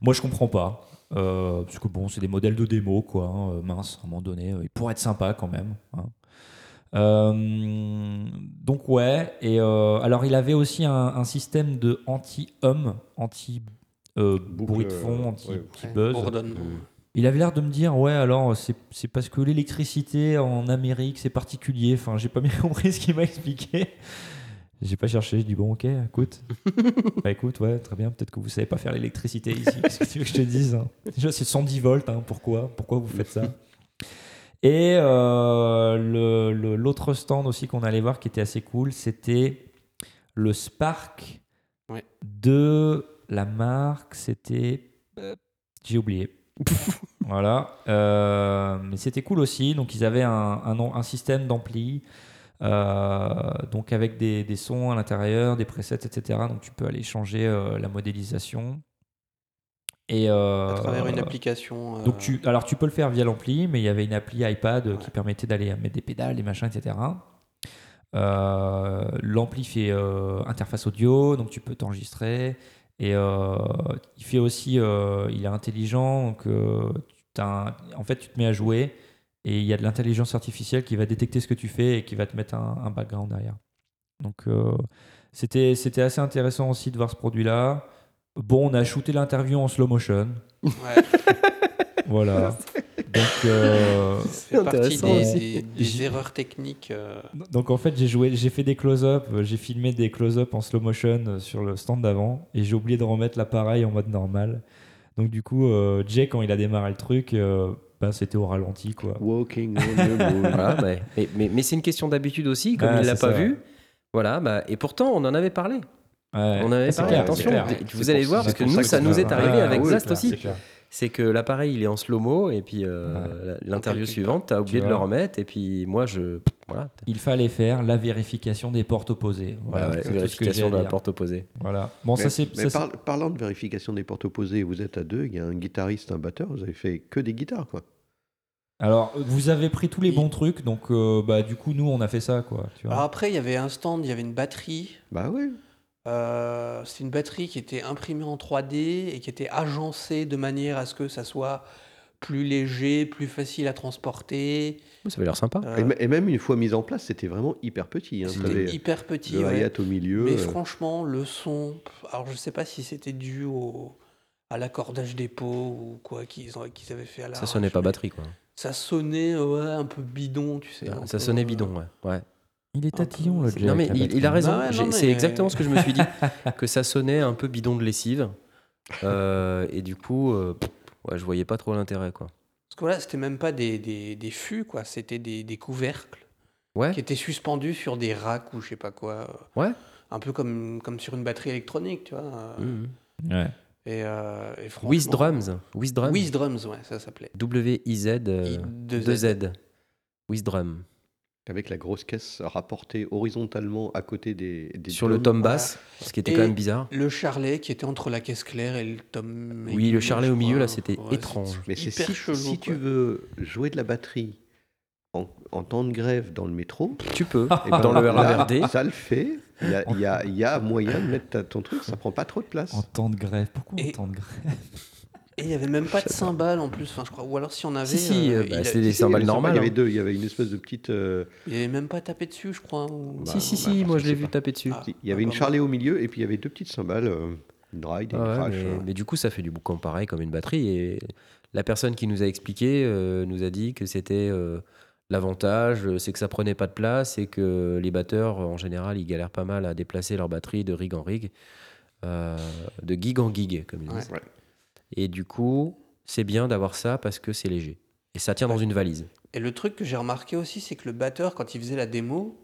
[SPEAKER 4] Moi, je comprends pas. Euh, parce que bon, c'est des modèles de démo, quoi. hein, euh, mince, à un moment donné. euh, il pourrait être sympa quand même. hein. Euh, donc, ouais. Et euh, alors, il avait aussi un, un système de anti-hum, anti-bruit de fond,
[SPEAKER 3] ouais.
[SPEAKER 4] anti-buzz. Il avait l'air de me dire, ouais, alors c'est c'est parce que l'électricité en Amérique, c'est particulier. Enfin, j'ai pas bien compris ce qu'il m'a expliqué. J'ai pas cherché, je dis, bon, ok, écoute. bah écoute, ouais, très bien, peut-être que vous savez pas faire l'électricité ici. Qu'est-ce que tu veux que je te dise hein Déjà, c'est 110 volts, hein, pourquoi Pourquoi vous faites ça Et euh, l'autre stand aussi qu'on allait voir qui était assez cool, c'était le Spark
[SPEAKER 2] Ouais.
[SPEAKER 4] de la marque, c'était. euh, J'ai oublié. voilà. Euh, mais c'était cool aussi. Donc, ils avaient un, un, nom- un système d'ampli. Euh, donc, avec des, des sons à l'intérieur, des presets, etc. Donc, tu peux aller changer euh, la modélisation. Et, euh,
[SPEAKER 2] À travers une application. euh,
[SPEAKER 4] donc tu, alors tu peux le faire via l'ampli, mais il y avait une appli iPad qui permettait d'aller mettre des pédales, des machins, etc. Euh, l'ampli fait interface audio, donc tu peux t'enregistrer. Et il fait aussi, il est intelligent, donc un- en fait tu te mets à jouer et il y a de l'intelligence artificielle qui va détecter ce que tu fais et qui va te mettre un, un background derrière. Donc euh, c'était c'était assez intéressant aussi de voir ce produit-là. Bon, on a shooté l'interview en slow motion.
[SPEAKER 2] ouais,
[SPEAKER 4] Voilà. Donc, euh,
[SPEAKER 2] ça fait partie
[SPEAKER 1] intéressant
[SPEAKER 2] des,
[SPEAKER 4] aussi.
[SPEAKER 2] des- erreurs techniques. euh,
[SPEAKER 4] donc en fait, j'ai joué, j'ai fait des close-up, j'ai filmé des close-up en slow motion euh, sur le stand d'avant et j'ai oublié de remettre l'appareil en mode normal. Donc du coup, euh, Jay quand il a démarré le truc, euh, bah, c'était au ralenti quoi.
[SPEAKER 3] Walking on the moon.
[SPEAKER 1] Voilà, mais mais, mais- mais c'est une question d'habitude aussi, comme
[SPEAKER 4] Ah,
[SPEAKER 1] il l'a pas
[SPEAKER 4] ça,
[SPEAKER 1] vu. Voilà, bah, et pourtant on en avait parlé.
[SPEAKER 4] Ouais,
[SPEAKER 1] on avait parlé,
[SPEAKER 4] clair,
[SPEAKER 1] attention,
[SPEAKER 4] clair.
[SPEAKER 1] vous allez voir, parce que nous
[SPEAKER 3] ça
[SPEAKER 1] nous est arrivé
[SPEAKER 4] Ah,
[SPEAKER 1] avec
[SPEAKER 3] oui, clair,
[SPEAKER 1] aussi.
[SPEAKER 4] C'est
[SPEAKER 1] que l'appareil il est en slow-mo et puis euh, l'interview suivante, tu as oublié de le remettre et puis moi je. Voilà,
[SPEAKER 4] Il fallait faire la vérification des portes opposées. Voilà,
[SPEAKER 1] Ouais, vérification de la porte opposée.
[SPEAKER 4] Voilà. Bon,
[SPEAKER 3] Mais-
[SPEAKER 4] ça c'est.
[SPEAKER 3] mais
[SPEAKER 4] ça, c'est-
[SPEAKER 3] par- parlant de vérification des portes opposées, vous êtes à deux, il y a un guitariste, un batteur, vous avez fait que des guitares, quoi.
[SPEAKER 4] Alors, vous avez pris tous les bons trucs, donc euh, bah du coup nous on a fait ça quoi. Tu vois.
[SPEAKER 2] Alors après, il y avait un stand, il y avait une batterie.
[SPEAKER 3] Bah oui.
[SPEAKER 2] Euh, c'est une batterie qui était imprimée en 3D et qui était agencée de manière à ce que ça soit plus léger, plus facile à transporter.
[SPEAKER 1] Ça avait l'air sympa.
[SPEAKER 2] Euh,
[SPEAKER 3] Et, même une fois mise en place, c'était vraiment hyper petit. Hein.
[SPEAKER 2] C'était hyper petit.
[SPEAKER 3] le
[SPEAKER 2] ouais.
[SPEAKER 3] au milieu.
[SPEAKER 2] Mais
[SPEAKER 3] euh,
[SPEAKER 2] franchement, le son, alors je sais pas si c'était dû au, à l'accordage des pots ou quoi qu'ils ont- qu'ils avaient fait à la
[SPEAKER 1] Ça sonnait pas batterie quoi.
[SPEAKER 2] Ça sonnait ouais, un peu bidon, tu sais. un
[SPEAKER 1] Ça
[SPEAKER 2] peu,
[SPEAKER 1] sonnait bidon, ouais. ouais.
[SPEAKER 4] Il est tatillon le Jack.
[SPEAKER 1] Non mais il, a raison.
[SPEAKER 2] Non,
[SPEAKER 1] C'est
[SPEAKER 2] mais-
[SPEAKER 1] exactement ce que je me suis dit, que ça sonnait un peu bidon de lessive. Euh, et du coup, euh, ouais, je voyais pas trop l'intérêt quoi.
[SPEAKER 2] Parce que voilà, c'était même pas des, des, des fûts, quoi. C'était des, des couvercles
[SPEAKER 1] Ouais.
[SPEAKER 2] qui étaient suspendus sur des racks ou je sais pas quoi.
[SPEAKER 1] Ouais.
[SPEAKER 2] Un peu comme, comme sur une batterie électronique, tu vois.
[SPEAKER 1] Mhm.
[SPEAKER 4] Ouais.
[SPEAKER 2] Et, euh, et franchement...
[SPEAKER 1] Wiz Drums. Wiz Drums.
[SPEAKER 2] Wiz Drums, ouais, ça s'appelait.
[SPEAKER 1] W-I-Z. euh,
[SPEAKER 2] I- deux
[SPEAKER 1] 2
[SPEAKER 2] Z.
[SPEAKER 1] Z. Wiz Drum.
[SPEAKER 3] Avec la grosse caisse rapportée horizontalement à côté des, des
[SPEAKER 1] Sur le
[SPEAKER 3] tomes.
[SPEAKER 1] tom bass, ce qui était
[SPEAKER 2] Et-
[SPEAKER 1] quand même bizarre.
[SPEAKER 2] Le charlet qui était entre la caisse claire et le tome.
[SPEAKER 1] Oui, le charlet au milieu,
[SPEAKER 2] crois.
[SPEAKER 1] là, c'était
[SPEAKER 2] Ouais,
[SPEAKER 1] étrange.
[SPEAKER 3] Mais c'est si,
[SPEAKER 2] chelou,
[SPEAKER 3] si tu veux jouer de la batterie en, en temps de grève dans le métro,
[SPEAKER 1] Tu peux.
[SPEAKER 3] eh ben,
[SPEAKER 1] Dans le RARD.
[SPEAKER 3] ça le fait. Il y a, il y a- il y a moyen de mettre ton truc, ça prend pas trop de place.
[SPEAKER 4] En temps de grève. Pourquoi en
[SPEAKER 2] Et-
[SPEAKER 4] temps de grève?
[SPEAKER 2] Et il y avait même pas de cymbales en plus, enfin, je crois. Ou alors si on avait.
[SPEAKER 1] Si, si,
[SPEAKER 2] euh,
[SPEAKER 1] euh, bah, c'est des cymbales normales.
[SPEAKER 3] Il y avait
[SPEAKER 1] hein.
[SPEAKER 3] deux, il y avait une espèce de petite. euh,
[SPEAKER 2] il avait même pas tapé dessus, je crois. ou-
[SPEAKER 3] Bah,
[SPEAKER 1] Si, si,
[SPEAKER 3] bah,
[SPEAKER 1] si, moi
[SPEAKER 3] je
[SPEAKER 1] l'ai vu
[SPEAKER 3] pas.
[SPEAKER 1] taper dessus.
[SPEAKER 2] Ah.
[SPEAKER 3] si, il y avait une
[SPEAKER 2] bah,
[SPEAKER 3] charlet au milieu et puis il y avait deux petites cymbales, euh, une ride et
[SPEAKER 1] Ah
[SPEAKER 3] une
[SPEAKER 1] ouais,
[SPEAKER 3] crash.
[SPEAKER 1] mais,
[SPEAKER 3] euh.
[SPEAKER 1] mais du coup, ça fait du boucan pareil comme une batterie. Et la personne qui nous a expliqué euh, nous a dit que c'était euh, l'avantage, c'est que ça prenait pas de place et que les batteurs, en général, ils galèrent pas mal à déplacer leur batterie de rig en rig, euh, de gig en gig, comme ils
[SPEAKER 2] Ouais.
[SPEAKER 1] disent.
[SPEAKER 3] Ouais.
[SPEAKER 1] Et du coup, c'est bien d'avoir ça parce que c'est léger. Et ça tient dans une valise.
[SPEAKER 2] Et le truc que j'ai remarqué aussi, c'est que le batteur, quand il faisait la démo,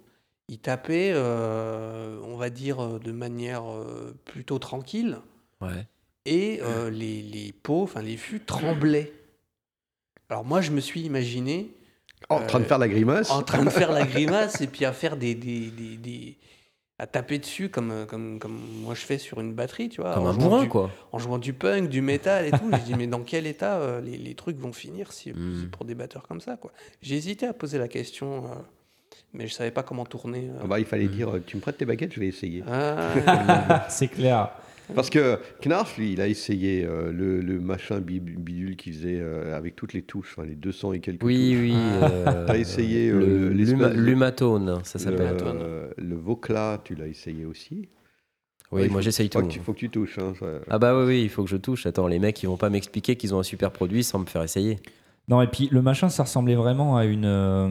[SPEAKER 2] il tapait, euh, on va dire, euh, de manière euh, plutôt tranquille.
[SPEAKER 1] Ouais.
[SPEAKER 2] Et euh, les, les pots, enfin les fûts, tremblaient. Alors moi, je me suis imaginé
[SPEAKER 3] En train de faire la grimace.
[SPEAKER 2] en train de faire la grimace et puis à faire des, des, des- des- à taper dessus comme, euh, comme, comme moi je fais sur une batterie, tu vois.
[SPEAKER 1] Comme
[SPEAKER 2] en
[SPEAKER 1] un
[SPEAKER 2] jouant
[SPEAKER 1] bourrin,
[SPEAKER 2] du-
[SPEAKER 1] quoi.
[SPEAKER 2] En jouant du punk, du métal et tout. je dis, mais dans quel état euh, les, les trucs vont finir si,
[SPEAKER 1] Mm.
[SPEAKER 2] si pour des batteurs comme ça, quoi. J'ai hésité à poser la question, euh, mais je savais pas comment tourner. euh.
[SPEAKER 3] Ah bah, il fallait
[SPEAKER 1] Mm.
[SPEAKER 3] dire Tu me prêtes tes baguettes, je vais essayer.
[SPEAKER 2] Ah,
[SPEAKER 4] C'est clair.
[SPEAKER 3] Parce que Knarf, lui, il a essayé euh, le, le machin bi- bidule qu'il faisait euh, avec toutes les touches, enfin, les 200 et quelques
[SPEAKER 1] Oui,
[SPEAKER 3] touches.
[SPEAKER 1] oui.
[SPEAKER 2] Ah.
[SPEAKER 1] euh,
[SPEAKER 3] T'as essayé, euh,
[SPEAKER 1] le, l'humatone, ça s'appelle.
[SPEAKER 3] Le, le Vocla, tu l'as essayé aussi.
[SPEAKER 1] Oui,
[SPEAKER 3] Ouais, il
[SPEAKER 1] moi j'essaye tout.
[SPEAKER 3] tu, faut que tu touches. hein, ça-
[SPEAKER 1] Ah bah oui, oui, il faut que je touche. Attends, les mecs, ils vont pas m'expliquer qu'ils ont un super produit sans me faire essayer.
[SPEAKER 4] Non, et puis le machin, ça ressemblait vraiment à une, euh,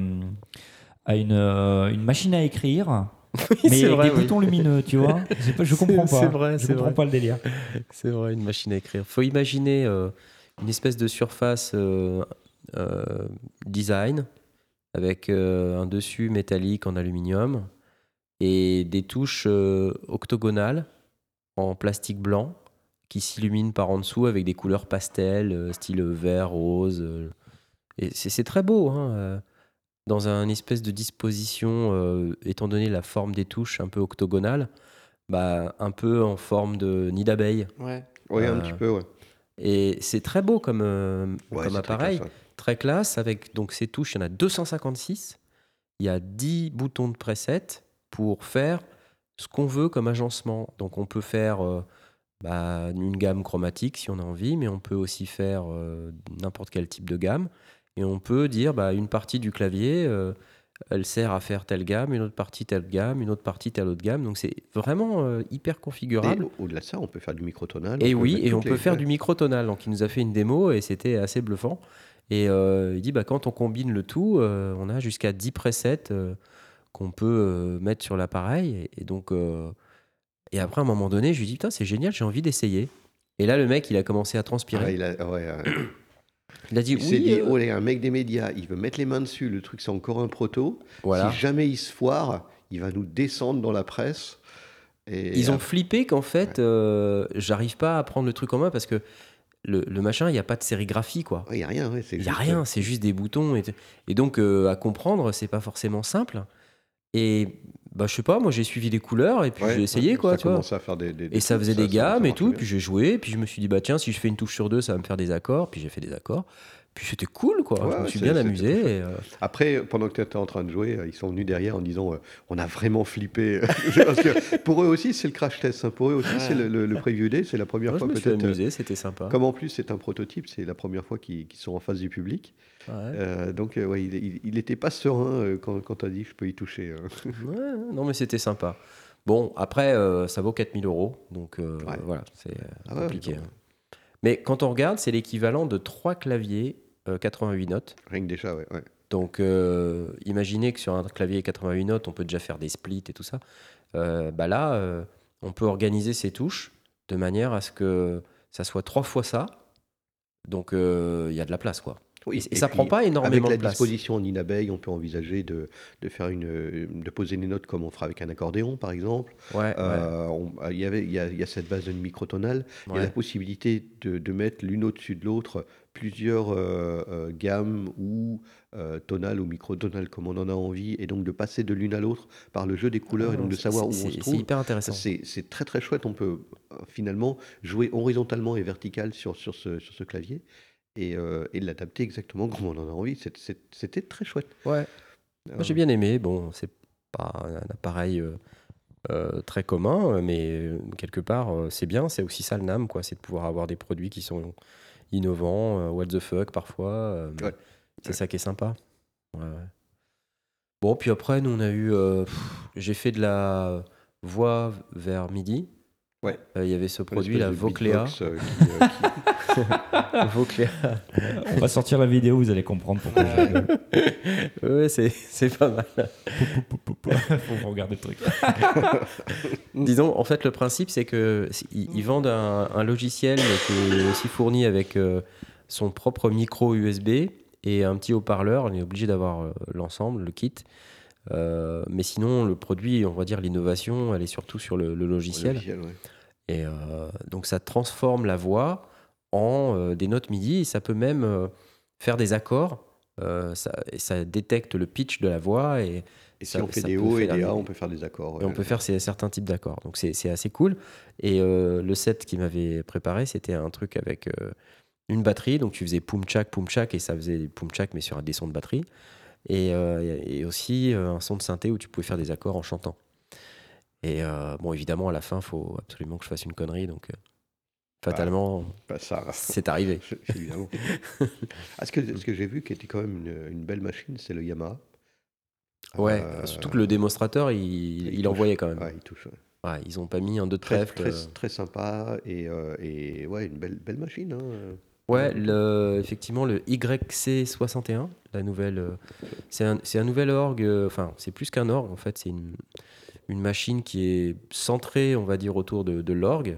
[SPEAKER 4] à une, euh, une machine à écrire, mais
[SPEAKER 1] c'est
[SPEAKER 4] avec
[SPEAKER 1] vrai,
[SPEAKER 4] des
[SPEAKER 1] oui.
[SPEAKER 4] boutons lumineux, tu vois. Pas- Je comprends pas.
[SPEAKER 1] c'est vrai,
[SPEAKER 4] je comprends
[SPEAKER 1] vrai.
[SPEAKER 4] pas le délire.
[SPEAKER 1] C'est vrai, une machine à écrire. Faut imaginer euh, une espèce de surface euh, euh, design avec un dessus métallique en aluminium et des touches octogonales en plastique blanc qui s'illuminent par en dessous avec des couleurs pastel, style vert, rose. et c'est très beau, hein, dans un espèce de disposition, euh, étant donné la forme des touches un peu octogonale, bah, un peu en forme de nid d'abeille.
[SPEAKER 2] ouais.
[SPEAKER 3] Oui, un
[SPEAKER 1] Euh,
[SPEAKER 3] petit peu, ouais.
[SPEAKER 1] Et c'est très beau comme, euh,
[SPEAKER 3] Ouais,
[SPEAKER 1] comme
[SPEAKER 3] c'est très
[SPEAKER 1] appareil,
[SPEAKER 3] classe, ouais.
[SPEAKER 1] très classe, avec donc ces touches, il y en a 256. Il y a 10 boutons de preset pour faire ce qu'on veut comme agencement. Donc on peut faire euh, bah, une gamme chromatique si on a envie, mais on peut aussi faire euh, n'importe quel type de gamme. Et on peut dire bah, une partie du clavier, euh, elle sert à faire telle gamme, une autre partie telle gamme, une autre partie telle autre gamme. Donc c'est vraiment euh, hyper configurable.
[SPEAKER 3] au- au-delà de ça, on peut faire du microtonal.
[SPEAKER 1] Et oui, et on peut
[SPEAKER 3] les-
[SPEAKER 1] faire du microtonal. Donc il nous a fait une démo et c'était assez bluffant. Et euh, il dit bah, quand on combine le tout, on a jusqu'à 10 presets qu'on peut mettre sur l'appareil. Et, et donc, et après, à un moment donné, je lui dis putain, c'est génial, j'ai envie d'essayer. Et là, le mec, il a commencé à transpirer.
[SPEAKER 3] Ouais, il a, ouais,
[SPEAKER 1] il a dit
[SPEAKER 3] il
[SPEAKER 1] oui.
[SPEAKER 3] dit,
[SPEAKER 1] euh,
[SPEAKER 3] oh, y a un mec des médias, il veut mettre les mains dessus, le truc c'est encore un proto.
[SPEAKER 1] voilà.
[SPEAKER 3] Si jamais il se foire, il va nous descendre dans la presse. Et
[SPEAKER 1] Ils ont flippé qu'en fait, euh, j'arrive pas à prendre le truc en main parce que le, le machin, il n'y a pas de sérigraphie, quoi.
[SPEAKER 3] Il n'y a rien, ouais, c'est
[SPEAKER 1] a
[SPEAKER 3] juste,
[SPEAKER 1] rien,
[SPEAKER 3] euh,
[SPEAKER 1] c'est juste des boutons. Et, et donc, euh, à comprendre, c'est pas forcément simple. Et bah, je sais pas, moi j'ai suivi les couleurs et puis
[SPEAKER 3] ouais,
[SPEAKER 1] j'ai essayé,
[SPEAKER 3] ouais,
[SPEAKER 1] quoi,
[SPEAKER 3] Ça
[SPEAKER 1] tu vois.
[SPEAKER 3] commençait à faire des, des-
[SPEAKER 1] Et ça
[SPEAKER 3] des-
[SPEAKER 1] faisait des
[SPEAKER 3] ça
[SPEAKER 1] gammes et tout,
[SPEAKER 3] bien.
[SPEAKER 1] puis j'ai joué, puis je me suis dit, bah tiens, si je fais une touche sur deux, ça va me faire des accords, puis j'ai fait des accords. Puis c'était cool, quoi.
[SPEAKER 3] Ouais,
[SPEAKER 1] je me suis bien amusé. et, euh,
[SPEAKER 3] Après, pendant que tu étais en train de jouer, euh, ils sont venus derrière en disant euh, on a vraiment flippé. Parce que pour eux aussi, c'est le crash test. hein. Pour eux aussi, c'est le, le, le preview day. C'est la première
[SPEAKER 1] moi, je
[SPEAKER 3] fois
[SPEAKER 1] me suis
[SPEAKER 3] peut-être.
[SPEAKER 1] amusé, c'était sympa.
[SPEAKER 3] Comme en plus, c'est un prototype, c'est la première fois qu'ils sont en face du public.
[SPEAKER 1] Ouais.
[SPEAKER 3] Euh, donc, ouais, il n'était pas serein quand, quand tu as dit je peux y toucher.
[SPEAKER 1] Ouais, non, mais c'était sympa. Bon, après, ça vaut 4000 euros, donc voilà, c'est
[SPEAKER 3] Ah
[SPEAKER 1] compliqué. hein. Mais quand on regarde, c'est l'équivalent de trois claviers 88 notes.
[SPEAKER 3] Rien que déjà, ouais. ouais.
[SPEAKER 1] Donc, euh, imaginez que sur un clavier 88 notes, on peut déjà faire des splits et tout ça. Euh, bah là, euh, on peut organiser ses touches de manière à ce que ça soit trois fois ça. Donc, euh, il y a de la place, quoi.
[SPEAKER 3] Oui,
[SPEAKER 1] et, et ça prend pas énormément
[SPEAKER 3] Avec la
[SPEAKER 1] de place.
[SPEAKER 3] disposition en inabeille, on peut envisager de, de faire une, euh, de poser des notes comme on fera avec un accordéon, par exemple.
[SPEAKER 1] Ouais,
[SPEAKER 3] Euh, on- il y avait, il y, a, il y a cette base de microtonale. Il y a
[SPEAKER 1] ouais.
[SPEAKER 3] la possibilité de, de mettre l'une au-dessus de l'autre plusieurs euh, euh, gammes ou euh, tonales ou microtonales comme on en a envie, et donc de passer de l'une à l'autre par le jeu des couleurs et donc de
[SPEAKER 1] C'est-
[SPEAKER 3] savoir où on
[SPEAKER 1] c'est-
[SPEAKER 3] se
[SPEAKER 1] C'est
[SPEAKER 3] trouve.
[SPEAKER 1] hyper intéressant.
[SPEAKER 3] C'est c'est très très chouette. On peut euh, finalement jouer horizontalement et vertical sur, sur, ce, sur ce clavier et, euh, et l'adapter exactement comme on en a envie. C'est- c'est- C'était très chouette.
[SPEAKER 1] Ouais. Moi, j'ai bien aimé. Bon, c'est pas un appareil euh, euh, très commun, mais euh, quelque part, euh, c'est bien. C'est aussi ça le NAM, quoi. C'est de pouvoir avoir des produits qui sont innovants, euh, what the fuck parfois. euh,
[SPEAKER 3] Ouais.
[SPEAKER 1] C'est
[SPEAKER 3] Ouais.
[SPEAKER 1] ça qui est sympa. Ouais. Bon, puis après, nous, on a eu. euh, J'ai fait de la voix vers midi.
[SPEAKER 3] Ouais.
[SPEAKER 1] Euh, Il y avait ce produit, la
[SPEAKER 3] beatbox, euh, qui, euh, qui-
[SPEAKER 1] Vocléa.
[SPEAKER 4] On va sortir la vidéo, vous allez comprendre pourquoi
[SPEAKER 1] ouais, c'est c'est pas mal.
[SPEAKER 4] Faut regarder le truc.
[SPEAKER 1] Disons, en fait, le principe, c'est que s- ils, ils vendent un, un logiciel qui est aussi fourni avec euh, son propre micro USB et un petit haut-parleur. On est obligé d'avoir l'ensemble, le kit. Euh, mais sinon, le produit, on va dire l'innovation, elle est surtout sur le, le logiciel.
[SPEAKER 3] logiciel, ouais.
[SPEAKER 1] Et euh, donc, ça transforme la voix en euh, des notes MIDI et ça peut même euh, faire des accords. Ça, et ça détecte le pitch de la voix et,
[SPEAKER 3] Et si
[SPEAKER 1] Ça-
[SPEAKER 3] on fait des hauts et des A, on peut faire des accords.
[SPEAKER 1] et on peut faire ces- certains types d'accords. Donc c'est assez cool. Et euh, le set qu'il m'avait préparé, c'était un truc avec euh, une batterie. Donc tu faisais poum tchak, poum tchak, et ça faisait poum tchak, mais sur des sons de batterie. Et, euh, et aussi un son de synthé où tu pouvais faire des accords en chantant. Et euh, bon, évidemment, à la fin, il faut absolument que je fasse une connerie. Donc euh, fatalement,
[SPEAKER 3] Bah,
[SPEAKER 1] c'est arrivé.
[SPEAKER 3] évidemment. Ah, ce que, ce que j'ai vu qui était quand même une, une belle machine, c'est le Yamaha.
[SPEAKER 1] Ouais,
[SPEAKER 3] Euh,
[SPEAKER 1] surtout que le démonstrateur, il, il,
[SPEAKER 3] touche.
[SPEAKER 1] envoyait quand même.
[SPEAKER 3] Ouais, il touche. ouais.
[SPEAKER 1] Ouais, ils ont pas mis un deux de
[SPEAKER 3] Très,
[SPEAKER 1] trèfle.
[SPEAKER 3] très, très sympa et, et ouais, une belle, belle machine. hein.
[SPEAKER 1] Ouais, le, effectivement, le YC61, la nouvelle. c'est un, un nouvel orgue, enfin, c'est plus qu'un orgue, en fait, c'est une, une machine qui est centrée, on va dire, autour de, de l'orgue.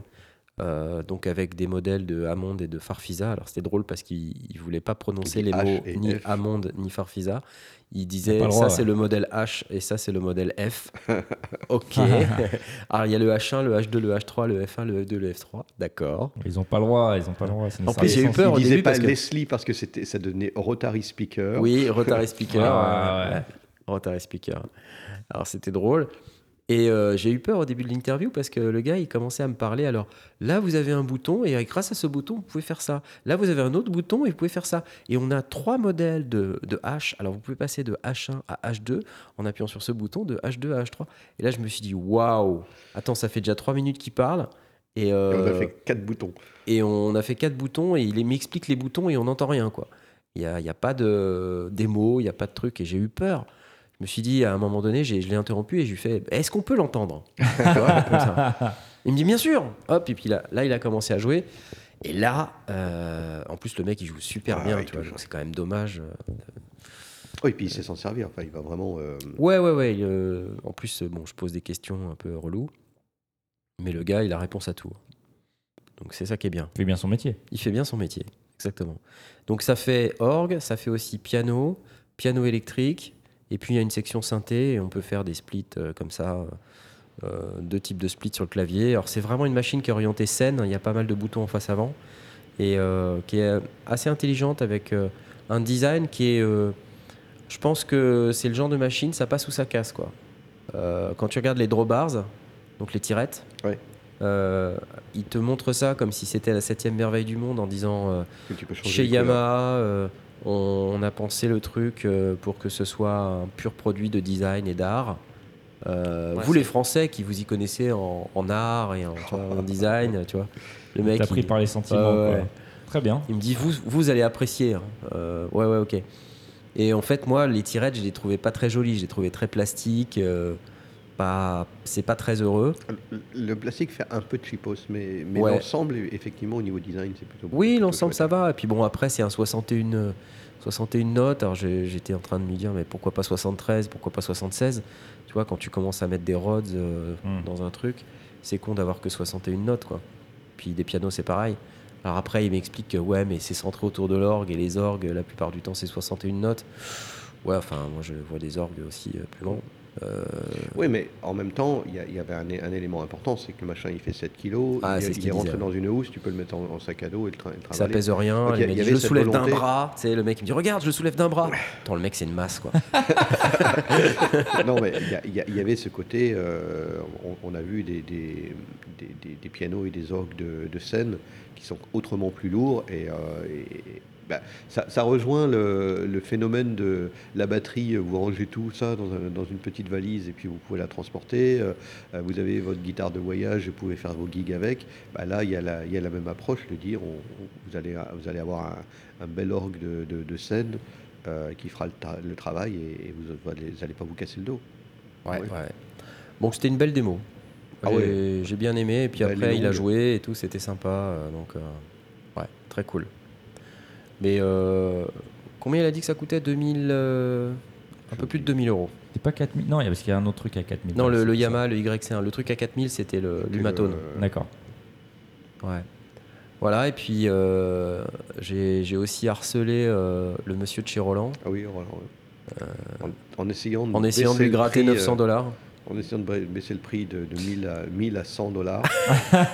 [SPEAKER 1] euh, donc avec des modèles de Hammond et de Farfisa. Alors c'était drôle parce qu'il ne voulait pas prononcer les
[SPEAKER 3] H
[SPEAKER 1] mots ni
[SPEAKER 3] F.
[SPEAKER 1] Hammond ni Farfisa. Il disait
[SPEAKER 4] le
[SPEAKER 1] ça
[SPEAKER 4] droit,
[SPEAKER 1] c'est le modèle H et ça c'est le modèle F. ok. Alors il y a le H1, le H2, le H3, le F1, le F2, le F3. D'accord.
[SPEAKER 4] Ils ont pas le droit, ils ont pas le droit.
[SPEAKER 1] En plus, j'ai eu peur au
[SPEAKER 3] il disait
[SPEAKER 1] début
[SPEAKER 3] pas
[SPEAKER 1] parce que-
[SPEAKER 3] Leslie parce que c'était, ça devenait Rotary Speaker.
[SPEAKER 1] Oui, Rotary Speaker.
[SPEAKER 4] Ouais, ouais, ouais.
[SPEAKER 1] Rotary Speaker. Alors c'était drôle. Et euh, j'ai eu peur au début de l'interview parce que le gars, il commençait à me parler. Alors là, vous avez un bouton et grâce à ce bouton, vous pouvez faire ça. Là, vous avez un autre bouton et vous pouvez faire ça. Et on a trois modèles de, de H. Alors vous pouvez passer de H1 à H2 en appuyant sur ce bouton, de H2 à H3. Et là, je me suis dit, waouh Attends, ça fait déjà trois minutes qu'il parle. Et,
[SPEAKER 3] Et on a
[SPEAKER 1] euh,
[SPEAKER 3] fait quatre boutons.
[SPEAKER 1] et on a fait quatre boutons et il m'explique les boutons et on n'entend rien quoi. Il n'y a, y a pas de démo, il n'y a pas de truc et j'ai eu peur. Je me suis dit à un moment donné, j'ai- je l'ai interrompu et je lui fais Est-ce qu'on peut l'entendre? Il me dit Bien sûr Hop, et puis là, là il a commencé à jouer. Et là, euh, en plus, le mec il joue super
[SPEAKER 3] Ah,
[SPEAKER 1] bien, tu vois, c'est quand même dommage.
[SPEAKER 3] Oui, et puis il sait s'en servir. Enfin, il va vraiment. euh,
[SPEAKER 1] Ouais, ouais, ouais. euh, en plus, bon, je pose des questions un peu relou, mais le gars il a réponse à tout. Donc c'est ça qui est bien.
[SPEAKER 4] Il fait bien son métier.
[SPEAKER 1] Il fait bien son métier, exactement. Donc ça fait orgue, ça fait aussi piano, piano électrique, et puis il y a une section synthé, et on peut faire des splits euh, comme ça, euh, deux types de splits sur le clavier. Alors c'est vraiment une machine qui est orientée scène, il y a pas mal de boutons en face avant, et euh, qui est assez intelligente avec euh, un design qui est. euh, je pense que c'est le genre de machine, ça passe ou ça casse. Quoi. Euh, quand tu regardes les drawbars, donc les tirettes, euh, ils te montrent ça comme si c'était la septième merveille du monde en disant euh, chez. Yamaha, euh, on, on a pensé le truc euh, pour que ce soit un pur produit de design et d'art. Euh,
[SPEAKER 2] Ouais,
[SPEAKER 1] vous les Français qui vous y connaissez en, en art et en, tu vois, en design, tu vois, le mec,
[SPEAKER 4] T'as pris
[SPEAKER 1] il,
[SPEAKER 4] par les sentiments.
[SPEAKER 1] Ouais,
[SPEAKER 4] quoi.
[SPEAKER 1] ouais.
[SPEAKER 4] Très bien.
[SPEAKER 1] il me dit vous, vous allez apprécier. hein. Euh, ouais, ouais, ok. Et en fait, moi, les tirettes, je les trouvais pas très jolies, je les trouvais très plastiques. Pas, c'est pas très heureux.
[SPEAKER 3] Le- plastique fait un peu de cheapos, mais, mais
[SPEAKER 1] Ouais.
[SPEAKER 3] l'ensemble, effectivement, au niveau design, c'est plutôt.
[SPEAKER 1] Oui,
[SPEAKER 3] plutôt
[SPEAKER 1] l'ensemble ça va. Et puis bon, après, c'est un 61, euh, 61 notes. Alors j'étais en train de me dire, mais pourquoi pas 73, pourquoi pas 76 Tu vois, quand tu commences à mettre des rods euh,
[SPEAKER 4] Hmm.
[SPEAKER 1] dans un truc, c'est con d'avoir que 61 notes, quoi. Puis des pianos, c'est pareil. Alors après, il m'explique que ouais, mais c'est centré autour de l'orgue et les orgues, la plupart du temps, c'est 61 notes. Ouais, enfin, moi je vois des orgues aussi euh, plus grands. Euh,
[SPEAKER 3] Oui, mais en même temps, il y, avait un, un élément important, c'est que le machin, il fait 7 kilos,
[SPEAKER 1] Ah,
[SPEAKER 3] il, est rentré dans une housse, tu peux le mettre en, en sac à dos et le, tra- le
[SPEAKER 1] ça
[SPEAKER 3] travailler.
[SPEAKER 1] pèse rien.
[SPEAKER 3] Donc, il
[SPEAKER 1] il dit, je le soulève d'un bras. Tu sais, le mec il me dit, regarde, je le soulève d'un bras. Attends, le mec, c'est une masse, quoi.
[SPEAKER 3] non, mais il y avait ce côté, euh, on, on a vu des, des, des- des- des pianos et des orgues de, de scène qui sont autrement plus lourds et, euh, et- bah, ça, ça rejoint le, le phénomène de la batterie, vous rangez tout ça dans, un- dans une petite valise et puis vous pouvez la transporter, euh, euh, vous avez votre guitare de voyage, vous pouvez faire vos gigs avec, Bah, là il y, a la, il y a la même approche, de dire on- on- vous, allez, vous allez avoir un, un bel orgue de, de- de scène euh, qui fera le, travail et, et vous n'allez pas vous casser le dos.
[SPEAKER 1] Ouais,
[SPEAKER 3] Oui.
[SPEAKER 1] ouais. Bon, c'était une belle démo.
[SPEAKER 3] Ah
[SPEAKER 1] J'ai-
[SPEAKER 3] ouais.
[SPEAKER 1] J'ai bien aimé. Et puis
[SPEAKER 3] Belle
[SPEAKER 1] après, il a joué et tout, c'était sympa. euh, donc, euh, ouais, très cool. Mais euh, combien il a dit que ça coûtait? 2000, euh, Un peu plus de 2000 euros.
[SPEAKER 4] C'est pas 4000 Non, il y a- parce qu'il y a un autre truc à 4000.
[SPEAKER 1] Non, le, le. Yamaha, le YC1. Le truc à 4000, c'était le- l'Humatone.
[SPEAKER 3] le-
[SPEAKER 4] D'accord.
[SPEAKER 1] Ouais. Voilà, et puis euh, j'ai j'ai aussi harcelé euh, le monsieur de chez Roland
[SPEAKER 3] Ah oui, ouais. en, en essayant de,
[SPEAKER 1] en essayant de lui gratter
[SPEAKER 3] prix,
[SPEAKER 1] 900
[SPEAKER 3] euh,
[SPEAKER 1] dollars.
[SPEAKER 3] En essayant de ba- baisser le prix de, de 1000, à, 1000 à 100 dollars.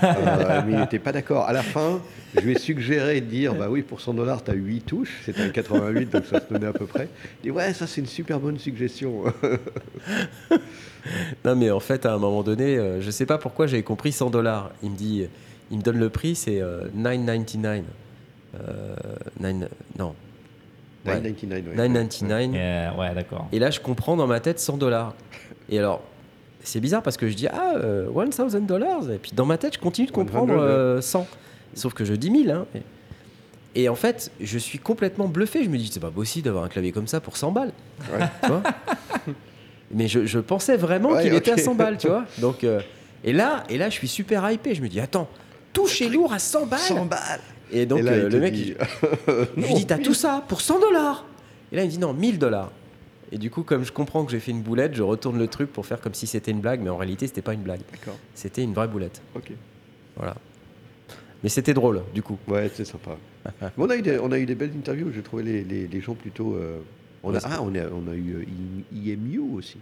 [SPEAKER 3] Euh, mais il n'était pas d'accord. À la fin, je lui ai suggéré de dire bah oui, pour 100 dollars, tu as 8 touches. C'était un 88, donc ça se donnait à peu près. Il dit ouais, ça c'est une super bonne suggestion.
[SPEAKER 1] Non, mais en fait, à un moment donné, euh, je sais pas pourquoi j'avais compris 100 dollars. Il me dit, il me donne le prix, c'est euh, 9,99. Euh, nine- non, Ouais.
[SPEAKER 3] 999. ouais.
[SPEAKER 1] 9,99.
[SPEAKER 4] Euh, ouais, d'accord.
[SPEAKER 1] Et là, je comprends dans ma tête 100 dollars. Et alors, c'est bizarre parce que je dis, ah, euh, 1000 dollars. Et puis dans ma tête, je continue de comprendre
[SPEAKER 3] 100.
[SPEAKER 1] euh, 100. Sauf que je dis 1000. Hein. Et, et en fait, je suis complètement bluffé. Je me dis, c'est pas possible d'avoir un clavier comme ça pour 100 balles.
[SPEAKER 3] Ouais.
[SPEAKER 1] Tu vois? Mais je, je pensais vraiment
[SPEAKER 3] Ouais,
[SPEAKER 1] qu'il était à
[SPEAKER 3] ok.
[SPEAKER 1] 100 balles, tu vois. Donc, euh, et, là, et là, je suis super hypé. Je me dis, attends, tout chez lourd à 100 balles.
[SPEAKER 3] 100 balles.
[SPEAKER 1] Et donc,
[SPEAKER 3] Et là,
[SPEAKER 1] euh, le mec,
[SPEAKER 3] dit,
[SPEAKER 1] il- je lui dis, t'as tout ça pour 100 dollars Et là, il me dit, non, 1000 dollars. Et du coup, comme je comprends que j'ai fait une boulette, je retourne le truc pour faire comme si c'était une blague, mais en réalité, c'était pas une blague.
[SPEAKER 3] D'accord,
[SPEAKER 1] C'était une vraie boulette.
[SPEAKER 3] ok.
[SPEAKER 1] Voilà. Mais c'était drôle, du coup.
[SPEAKER 3] Ouais, c'est sympa. Mais on, a eu des, on a eu des belles interviews. J'ai trouvé les, les, les gens plutôt. euh, on, a, ah, on, a, on a eu euh, IMU aussi.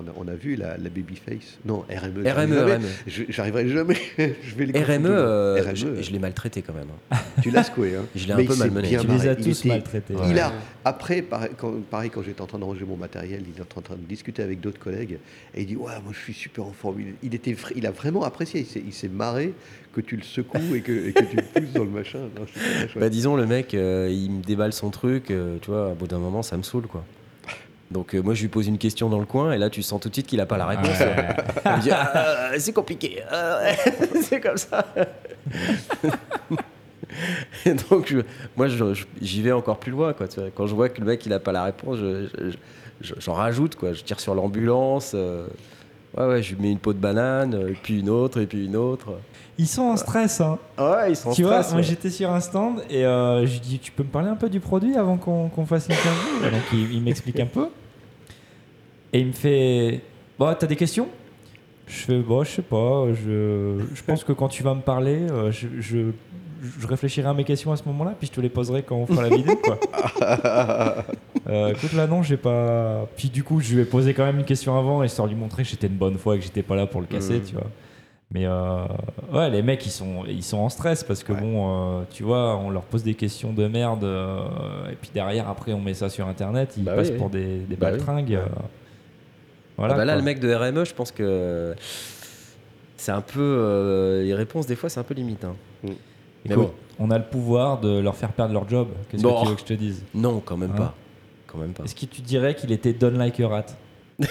[SPEAKER 3] On a, on a vu la, la Babyface. Non, RME.
[SPEAKER 1] RME, RME.
[SPEAKER 3] je- J'arriverai jamais. je vais les
[SPEAKER 1] RME,
[SPEAKER 3] toujours.
[SPEAKER 1] euh,
[SPEAKER 3] RME,
[SPEAKER 1] je, je l'ai maltraité quand même. hein.
[SPEAKER 3] tu l'as secoué. Hein.
[SPEAKER 1] Je l'ai un
[SPEAKER 3] Mais
[SPEAKER 1] peu malmené.
[SPEAKER 4] Tu les as tous maltraités.
[SPEAKER 3] Il a, après, pareil quand, pareil, quand j'étais en train de ranger mon matériel, il était en train de discuter avec d'autres collègues et il dit Ouais, moi je suis super en forme. Il, il était, il a vraiment apprécié. Il s'est- marré que tu le secoues et que, et que tu le pousses dans le machin. Non.
[SPEAKER 1] Bah, disons, le mec, euh, il me déballe son truc, euh, tu vois, au bout d'un moment, ça me saoule, quoi. Donc, euh, moi, je lui pose une question dans le coin, et là, tu sens tout de suite qu'il a pas la réponse.
[SPEAKER 4] Ouais.
[SPEAKER 1] Il me dit, Ah, c'est compliqué, Ah, ouais, c'est comme ça. Et donc, je- moi, je- je- j'y vais encore plus loin, quoi. tu vois. Quand je vois que le mec, il a pas la réponse, je- je- je- j'en rajoute, quoi. Je tire sur l'ambulance. euh, ouais, ouais, je lui mets une peau de banane, euh, et puis une autre, et puis une autre.
[SPEAKER 4] Ils sont en stress, hein.
[SPEAKER 1] Ouais, ils sont en
[SPEAKER 4] tu vois,
[SPEAKER 1] stress,
[SPEAKER 4] moi
[SPEAKER 1] ouais.
[SPEAKER 4] j'étais sur un stand et euh, je lui dis Tu peux me parler un peu du produit avant qu'on qu'on fasse l'interview Et Donc il, il m'explique un peu. Et il me fait Bon, t'as des questions? Je fais Bon, je sais pas. Je, je pense que quand tu vas me parler, euh, je, je, je réfléchirai à mes questions à ce moment-là, puis je te les poserai quand on fera la vidéo, quoi. Euh, écoute, là, non, j'ai pas. Puis du coup, je lui ai posé quand même une question avant, histoire de lui montrer que j'étais une bonne foi et que j'étais pas là pour le casser,
[SPEAKER 3] Mm.
[SPEAKER 4] tu vois. Mais euh, ouais, les mecs, ils sont, ils sont en stress parce que
[SPEAKER 3] Ouais.
[SPEAKER 4] bon, euh, tu vois, on leur pose des questions de merde euh, et puis derrière, après, on met ça sur internet, ils
[SPEAKER 1] Bah
[SPEAKER 4] passent
[SPEAKER 1] oui,
[SPEAKER 4] pour des, des
[SPEAKER 1] Bah
[SPEAKER 4] baltringues. euh, voilà.
[SPEAKER 1] Ah bah là,
[SPEAKER 4] quoi.
[SPEAKER 1] le mec de RME, je pense que c'est un peu. euh, les réponses, des fois, c'est un peu limite. hein. Mais
[SPEAKER 4] Écoute,
[SPEAKER 1] bon,
[SPEAKER 4] on a le pouvoir de leur faire perdre leur job. Qu'est-ce
[SPEAKER 1] Bon.
[SPEAKER 4] que tu veux que je te dise?
[SPEAKER 1] Non, quand même
[SPEAKER 4] Hein
[SPEAKER 1] pas. Quand même pas.
[SPEAKER 4] Est-ce que tu dirais qu'il était done like a rat?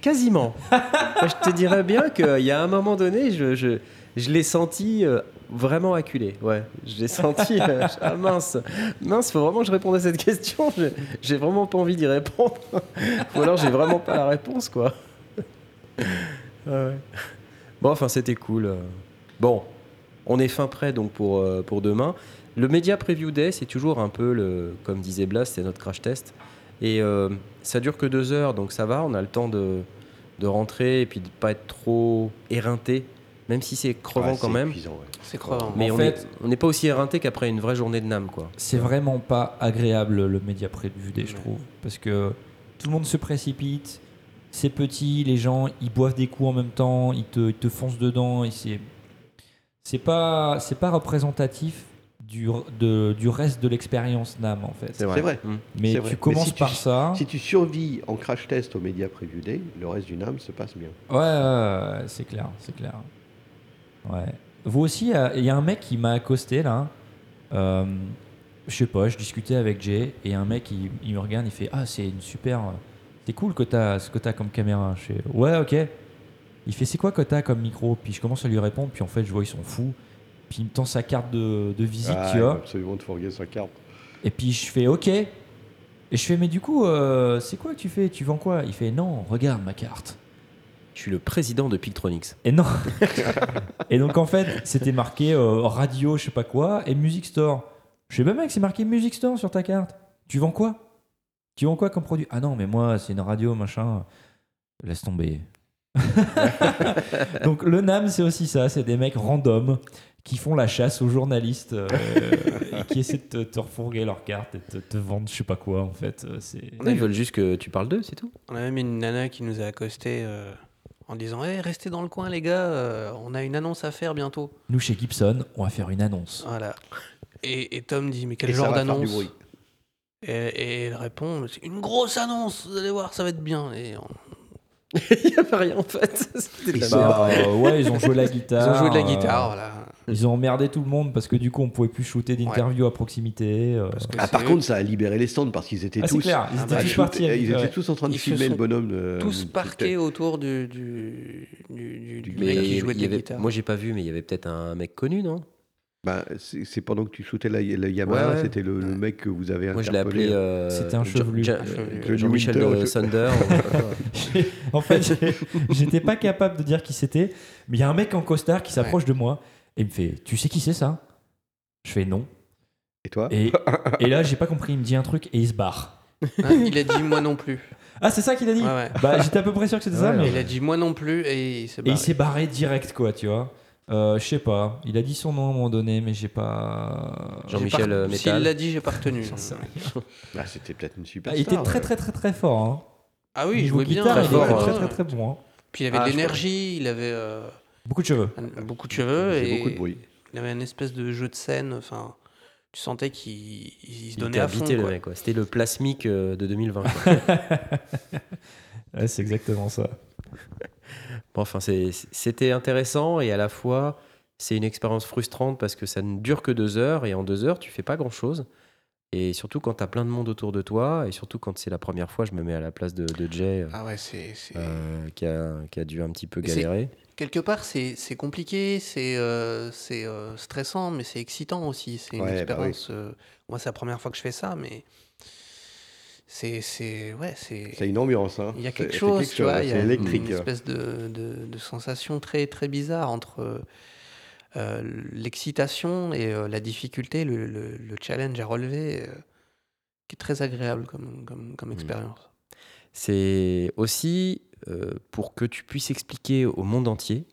[SPEAKER 1] Quasiment. je te dirais bien qu'il y a un moment donné, je, je, je l'ai senti euh, vraiment acculé. Ouais, je l'ai senti. euh, ah mince, mince, faut vraiment que je réponde à cette question. J'ai vraiment pas envie d'y répondre. Ou alors j'ai vraiment pas la réponse, quoi. Ah ouais. Bon, enfin, c'était cool. euh. Bon, on est fin prêt donc pour, euh, pour demain. Le Media Preview Day, c'est toujours un peu, le, comme disait Blas, c'est notre crash test. Et euh, ça dure que deux heures, donc ça va, on a le temps de, de rentrer et puis de pas être trop éreinté, même si c'est crevant
[SPEAKER 3] Ouais,
[SPEAKER 1] quand même.
[SPEAKER 3] épuisant, ouais.
[SPEAKER 2] C'est crevant.
[SPEAKER 1] Mais
[SPEAKER 4] En
[SPEAKER 1] on
[SPEAKER 4] fait-
[SPEAKER 1] est- on n'est pas aussi éreinté qu'après une vraie journée de NAM, quoi.
[SPEAKER 4] C'est vraiment pas agréable le média prévu des, je
[SPEAKER 2] Ouais.
[SPEAKER 4] trouve. Parce que tout le monde se précipite, c'est petit, les gens ils boivent des coups en même temps, ils te, ils te foncent dedans, et c'est. C'est pas, c'est pas représentatif du, de- du reste de l'expérience NAM en fait.
[SPEAKER 3] C'est vrai.
[SPEAKER 1] Mm.
[SPEAKER 4] Mais tu
[SPEAKER 3] vrai. Mais
[SPEAKER 4] commences
[SPEAKER 3] si tu-
[SPEAKER 4] par ça.
[SPEAKER 3] Si tu survis en crash test au Media Preview Day, le reste du NAM se passe bien.
[SPEAKER 4] Ouais, ouais, ouais, c'est clair, c'est clair. Ouais. Vous aussi, il y a un mec qui m'a accosté là. Euh, je sais pas, je discutais avec Jay et un mec il, il me regarde, il fait Ah, c'est une super. euh, C'est cool que t'as ce que t'as comme caméra. Je fais Ouais, ok. Il fait C'est quoi que t'as comme micro? Puis je commence à lui répondre, puis en fait, je vois, ils sont fous. Puis il me tend sa carte de, de visite,
[SPEAKER 3] Ah,
[SPEAKER 4] tu vois.
[SPEAKER 3] absolument fourguer sa carte.
[SPEAKER 4] Et puis je fais OK. Et je fais Mais du coup, euh, c'est quoi que tu fais? Tu vends quoi? Il fait Non, regarde ma carte.
[SPEAKER 1] Je suis le président de Pictronix.
[SPEAKER 4] Et non. et donc en fait, c'était marqué euh, radio, je sais pas quoi, et Music Store. Je sais pas mec, c'est marqué Music Store sur ta carte. Tu vends quoi? Tu vends quoi comme produit? Ah non, mais moi, c'est une radio, machin. Laisse tomber. donc le NAM, c'est aussi ça, c'est des mecs random qui font la chasse aux journalistes euh, et qui essaient de te, te refourguer leur carte et de te, te vendre je sais pas quoi en fait. Euh, C'est...
[SPEAKER 1] Ils
[SPEAKER 2] eu-
[SPEAKER 1] veulent juste que tu parles d'eux, c'est tout.
[SPEAKER 2] On a même une nana qui nous a accosté euh, en disant hey, restez dans le coin, les gars, euh, on a une annonce à faire bientôt.
[SPEAKER 4] Nous chez Gibson, on va faire une annonce.
[SPEAKER 2] Voilà. Et, et Tom dit Mais quel
[SPEAKER 3] Et
[SPEAKER 2] genre d'annonce et, et elle répond C'est une grosse annonce, vous allez voir, ça va être bien. Et on-
[SPEAKER 1] Il n'y avait rien en fait.
[SPEAKER 3] Ils
[SPEAKER 4] Bah, euh, ouais, ils ont joué la
[SPEAKER 2] Ils
[SPEAKER 4] guitare.
[SPEAKER 2] ont joué de la
[SPEAKER 4] euh,
[SPEAKER 2] guitare, voilà.
[SPEAKER 4] Ils ont emmerdé tout le monde parce que du coup on pouvait plus shooter d'interviews à proximité. euh.
[SPEAKER 3] Ah, par contre, ça a libéré les stands parce qu'ils étaient
[SPEAKER 4] Ah,
[SPEAKER 3] tous.
[SPEAKER 4] clair, ils
[SPEAKER 2] Ah,
[SPEAKER 4] étaient
[SPEAKER 2] bah,
[SPEAKER 4] tous partis.
[SPEAKER 3] ils étaient tous en train de
[SPEAKER 2] Ils
[SPEAKER 3] filmer le bonhomme. de-
[SPEAKER 2] tous
[SPEAKER 3] de-
[SPEAKER 2] parqués autour du, du, du, du- mec qui jouait
[SPEAKER 1] il
[SPEAKER 2] de
[SPEAKER 1] y
[SPEAKER 2] la
[SPEAKER 1] avait-
[SPEAKER 2] guitare.
[SPEAKER 1] moi j'ai pas vu, mais il y avait peut-être un mec connu, non?
[SPEAKER 3] Bah, c'est pendant que tu shootais la, la Yamaha,
[SPEAKER 1] Ouais, ouais.
[SPEAKER 3] c'était le, le mec que vous avez
[SPEAKER 1] Moi je l'ai
[SPEAKER 3] interpellé.
[SPEAKER 1] appelé. euh,
[SPEAKER 4] C'était un chevelu.
[SPEAKER 1] Euh, Jean-Michel
[SPEAKER 3] Winter,
[SPEAKER 1] de
[SPEAKER 3] je-
[SPEAKER 1] Thunder.
[SPEAKER 4] en fait, j'étais pas capable de dire qui c'était, mais il y a un mec en costard qui s'approche de moi et il me fait Tu sais qui c'est ça? Je fais non.
[SPEAKER 3] Et toi?
[SPEAKER 4] Et, et là, j'ai pas compris, il me dit un truc et il se barre.
[SPEAKER 2] Hein, il a dit Moi non plus.
[SPEAKER 4] Ah, c'est ça qu'il a dit?
[SPEAKER 2] Ouais, ouais.
[SPEAKER 4] Bah, j'étais à peu près sûr que c'était ça, mais.
[SPEAKER 2] Il a dit Moi non plus et il s'est
[SPEAKER 4] Et
[SPEAKER 2] barré.
[SPEAKER 4] il s'est barré direct, quoi, tu vois. Euh, je sais pas, il a dit son nom à un moment donné, mais j'ai pas.
[SPEAKER 1] Jean-Michel
[SPEAKER 2] pas-
[SPEAKER 1] euh,
[SPEAKER 2] S'il
[SPEAKER 1] Métal.
[SPEAKER 2] l'a dit, j'ai pas retenu.
[SPEAKER 4] J'en sais rien.
[SPEAKER 3] Ah, C'était peut-être une super
[SPEAKER 4] Ah, il était très très très très fort. Hein.
[SPEAKER 2] Ah oui, il jouait bien.
[SPEAKER 4] guitare,
[SPEAKER 1] très
[SPEAKER 4] il
[SPEAKER 1] fort,
[SPEAKER 4] était très très très bon. hein.
[SPEAKER 2] Puis il avait
[SPEAKER 1] Ah,
[SPEAKER 2] de
[SPEAKER 1] je
[SPEAKER 2] l'énergie, il avait euh,
[SPEAKER 4] Beaucoup de cheveux.
[SPEAKER 2] un- beaucoup de cheveux et
[SPEAKER 3] beaucoup de bruit.
[SPEAKER 2] il avait une espèce de jeu de scène. Enfin, tu sentais qu'il il se
[SPEAKER 1] Il
[SPEAKER 2] donnait
[SPEAKER 1] était
[SPEAKER 2] à fond.
[SPEAKER 1] habité le
[SPEAKER 2] quoi.
[SPEAKER 1] mec. quoi. C'était le plasmique euh, de 2020. quoi.
[SPEAKER 4] Ouais, c'est exactement ça.
[SPEAKER 1] Bon, enfin, c'est- c'était intéressant et à la fois, c'est une expérience frustrante parce que ça ne dure que deux heures et en deux heures, tu fais pas grand chose. Et surtout quand tu as plein de monde autour de toi et surtout quand c'est la première fois, je me mets à la place de, de Jay
[SPEAKER 2] Ah ouais, c'est c'est-
[SPEAKER 1] euh, qui, a, qui a dû un petit peu galérer.
[SPEAKER 2] Quelque part c'est compliqué, c'est euh, c'est euh, stressant, mais c'est excitant aussi. C'est une
[SPEAKER 3] Ouais, bah
[SPEAKER 2] expérience. euh, moi, c'est la première fois que je fais ça, mais c'est c'est ouais, c'est.
[SPEAKER 3] C'est une ambiance. Hein.
[SPEAKER 2] Il y a quelque chose, tu vois, il y a
[SPEAKER 3] électrique.
[SPEAKER 2] une espèce de, de, de sensation très, très bizarre entre euh, l'excitation et la difficulté, le, le- le challenge à relever, qui est très agréable comme, comme, comme expérience.
[SPEAKER 1] C'est aussi euh, pour que tu puisses expliquer au monde entier.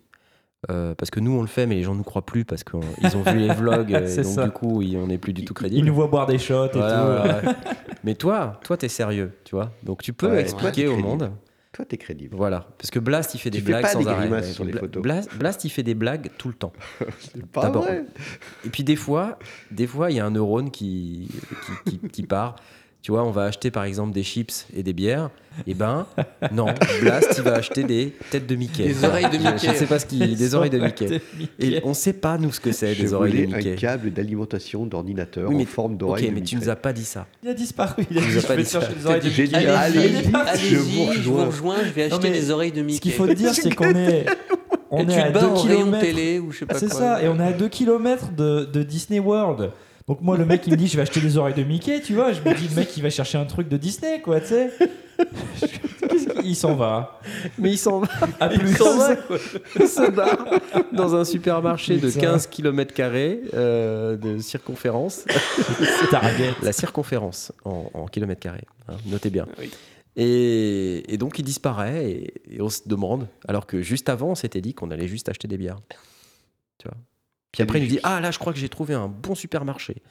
[SPEAKER 1] euh, parce que nous on le fait mais les gens ne nous croient plus parce qu'ils ont vu les vlogs euh,
[SPEAKER 4] C'est
[SPEAKER 1] et donc
[SPEAKER 4] ça.
[SPEAKER 1] du coup ils- on n'est plus du tout crédible.
[SPEAKER 4] nous voit boire des shots et
[SPEAKER 1] Voilà,
[SPEAKER 4] tout.
[SPEAKER 1] Mais toi, toi, t'es sérieux, tu vois. Donc tu peux
[SPEAKER 3] Ouais,
[SPEAKER 1] expliquer
[SPEAKER 3] ouais,
[SPEAKER 1] au monde
[SPEAKER 3] Toi, t'es crédible.
[SPEAKER 1] Voilà, parce que Blast il fait des
[SPEAKER 3] fais
[SPEAKER 1] blagues
[SPEAKER 3] pas
[SPEAKER 1] sans
[SPEAKER 3] des
[SPEAKER 1] arrêt. Ouais,
[SPEAKER 3] sur les photos.
[SPEAKER 1] Blast, Blast, il fait des blagues tout le temps.
[SPEAKER 3] C'est pas
[SPEAKER 1] D'abord.
[SPEAKER 3] vrai.
[SPEAKER 1] Et puis des fois, des fois il y a un neurone qui, qui, qui- qui part. Tu vois, on va acheter par exemple des chips et des bières. Et ben non, Blast il va acheter des têtes de Mickey.
[SPEAKER 2] Des oreilles de
[SPEAKER 1] Je- Je
[SPEAKER 2] Mickey.
[SPEAKER 1] ne sais pas ce qu'il des oreilles de Mickey. Et on sait pas nous ce que c'est des oreilles de Mickey.
[SPEAKER 3] un câble d'alimentation d'ordinateur
[SPEAKER 1] Oui,
[SPEAKER 3] en forme
[SPEAKER 1] Ok,
[SPEAKER 3] d'oreille. de
[SPEAKER 1] mais tu
[SPEAKER 3] Mickey.
[SPEAKER 1] nous as pas dit ça.
[SPEAKER 4] Il a disparu. Il a dit,
[SPEAKER 1] nous a
[SPEAKER 4] je
[SPEAKER 1] pas
[SPEAKER 4] vais
[SPEAKER 1] dit
[SPEAKER 4] chercher
[SPEAKER 1] ça.
[SPEAKER 4] des oreilles de
[SPEAKER 3] J'ai dit,
[SPEAKER 4] Mickey.
[SPEAKER 3] allez, je
[SPEAKER 2] allez-y,
[SPEAKER 3] vous
[SPEAKER 2] je vous
[SPEAKER 3] rejoins.
[SPEAKER 2] je vais acheter des oreilles de Mickey.
[SPEAKER 4] Ce qu'il faut dire, c'est qu'on est, on
[SPEAKER 2] Et
[SPEAKER 4] est
[SPEAKER 2] tu
[SPEAKER 4] à
[SPEAKER 2] te bats
[SPEAKER 4] 2
[SPEAKER 2] en rayon
[SPEAKER 4] km.
[SPEAKER 2] télé ou je sais pas
[SPEAKER 4] C'est ça, et on est à 2 km de Disney World. Donc moi, le mec, il me dit, je vais acheter des oreilles de Mickey, tu vois. Je me dis, le mec, il va chercher un truc de Disney, quoi, tu sais. Il s'en va.
[SPEAKER 1] Mais il s'en va,
[SPEAKER 4] À plus.
[SPEAKER 1] il s'en va, il se barre dans un supermarché de
[SPEAKER 4] Putain.
[SPEAKER 1] 15 km euh, de circonférence.
[SPEAKER 4] Target.
[SPEAKER 1] La circonférence en, en kilomètres carrés, hein, notez bien.
[SPEAKER 2] Oui.
[SPEAKER 1] Et, et donc il disparaît et, et on se demande, alors que juste avant on s'était dit qu'on allait juste acheter des bières. Tu vois? Puis après il nous dit Ah là je crois que j'ai trouvé un bon supermarché.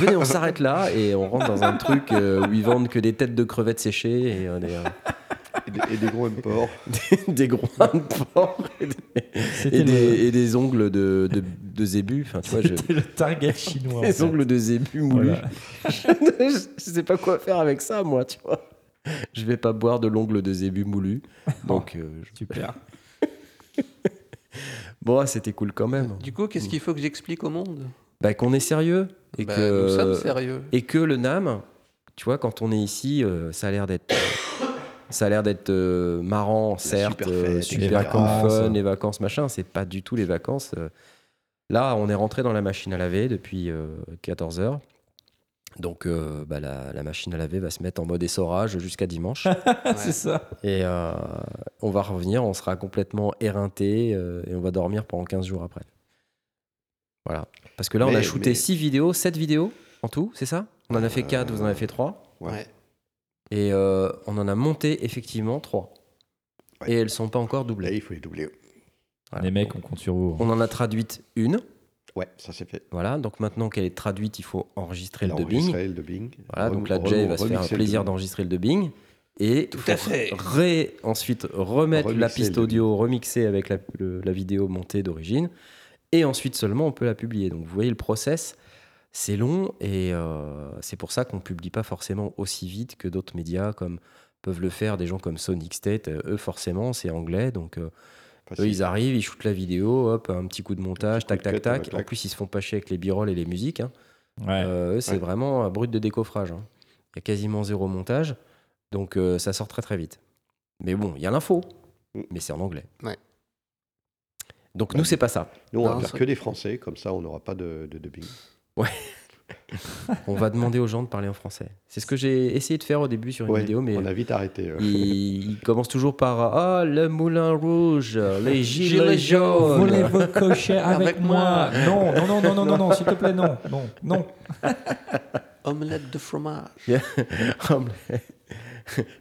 [SPEAKER 1] Venez on s'arrête là et on rentre dans un truc euh, où ils vendent que des têtes de crevettes séchées et euh, des,
[SPEAKER 3] Et des, et des gros
[SPEAKER 1] euh, des de porc et des,
[SPEAKER 4] C'était
[SPEAKER 1] et des-
[SPEAKER 4] le,
[SPEAKER 1] et des ongles de, de, de zébu. Enfin tu vois, je-
[SPEAKER 4] le target chinois. en
[SPEAKER 1] des
[SPEAKER 4] fait.
[SPEAKER 1] ongles de zébu moulus.
[SPEAKER 4] Voilà.
[SPEAKER 1] je sais pas quoi faire avec ça, moi, tu vois. Je vais pas boire de l'ongle de zébu moulu. Donc, euh, je-
[SPEAKER 4] Super.
[SPEAKER 1] bon, ah, c'était cool quand même.
[SPEAKER 2] Du coup, qu'est-ce qu'il faut que j'explique au monde?
[SPEAKER 1] Bah, qu'on est sérieux et
[SPEAKER 2] Bah,
[SPEAKER 1] que
[SPEAKER 2] Nous sommes sérieux.
[SPEAKER 1] et que le Nam, tu vois, quand on est ici, euh, ça a l'air d'être ça a l'air d'être euh, marrant, certes,
[SPEAKER 3] super
[SPEAKER 1] euh,
[SPEAKER 3] fête,
[SPEAKER 1] super
[SPEAKER 4] les vacances.
[SPEAKER 1] fun, les vacances, machin. C'est pas du tout les vacances. Là, on est rentré dans la machine à laver depuis 14 heures. Donc, euh, bah, la, la machine à laver va se mettre en mode essorage jusqu'à dimanche.
[SPEAKER 4] C'est ça.
[SPEAKER 1] Et euh, on va revenir, on sera complètement éreinté euh, et on va dormir pendant 15 jours après. Voilà. Parce que là, on a shooté
[SPEAKER 3] mais-
[SPEAKER 1] 6 vidéos, 7 vidéos en tout, c'est ça? On en a fait 4, vous en avez fait 3.
[SPEAKER 3] Ouais.
[SPEAKER 1] Et euh, on en a monté effectivement 3.
[SPEAKER 3] Ouais.
[SPEAKER 1] Et elles sont pas encore doublées.
[SPEAKER 3] il faut les doubler.
[SPEAKER 1] Voilà.
[SPEAKER 4] Les mecs, on compte sur vous.
[SPEAKER 1] On en a traduite une.
[SPEAKER 3] Ouais, ça c'est fait.
[SPEAKER 1] Voilà. Donc maintenant qu'elle est traduite, il faut enregistrer le dubbing.
[SPEAKER 3] Enregistrer le dubbing.
[SPEAKER 1] Voilà. Donc là, Jay va se faire un plaisir d'enregistrer le dubbing. Et
[SPEAKER 2] Tout à fait.
[SPEAKER 1] ré- ensuite remettre la piste audio remixée avec la, le- la vidéo montée d'origine. Et ensuite seulement on peut la publier. Donc vous voyez le process, c'est long et euh, c'est pour ça qu'on ne publie pas forcément aussi vite que d'autres médias comme peuvent le faire des gens comme Sonic State. Euh, Eux forcément c'est anglais donc euh,
[SPEAKER 3] Facile.
[SPEAKER 1] eux ils arrivent, ils shootent la vidéo, hop un petit coup de montage, tac
[SPEAKER 3] de
[SPEAKER 1] tac tac.
[SPEAKER 3] tac,
[SPEAKER 1] En plus ils se font pas chier avec les b-rolls et les musiques. hein.
[SPEAKER 4] Ouais.
[SPEAKER 1] Euh, eux, c'est
[SPEAKER 3] Ouais.
[SPEAKER 1] vraiment un brut de décoffrage. hein. Il y a quasiment zéro montage. Donc euh, ça sort très très vite. Mais bon, il y a l'info.
[SPEAKER 3] Mm.
[SPEAKER 1] Mais c'est en anglais.
[SPEAKER 2] Ouais.
[SPEAKER 1] Donc nous, c'est pas ça.
[SPEAKER 3] Nous, on va faire
[SPEAKER 2] ça-
[SPEAKER 3] que des Français, comme ça on n'aura pas de, de dubbing.
[SPEAKER 1] On va demander aux gens de parler en français. C'est ce que j'ai essayé de faire au début sur une
[SPEAKER 3] Ouais,
[SPEAKER 1] vidéo, mais
[SPEAKER 3] On a vite arrêté. euh.
[SPEAKER 1] il, il commence toujours par Ah, le moulin rouge, les gilets,
[SPEAKER 2] Gilets jaunes.
[SPEAKER 4] Voulez-vous cocher avec,
[SPEAKER 2] Avec
[SPEAKER 4] moi
[SPEAKER 2] moi
[SPEAKER 4] Non, non, non, non, non, non, non, s'il te plaît, non, non, non.
[SPEAKER 2] Omelette de fromage.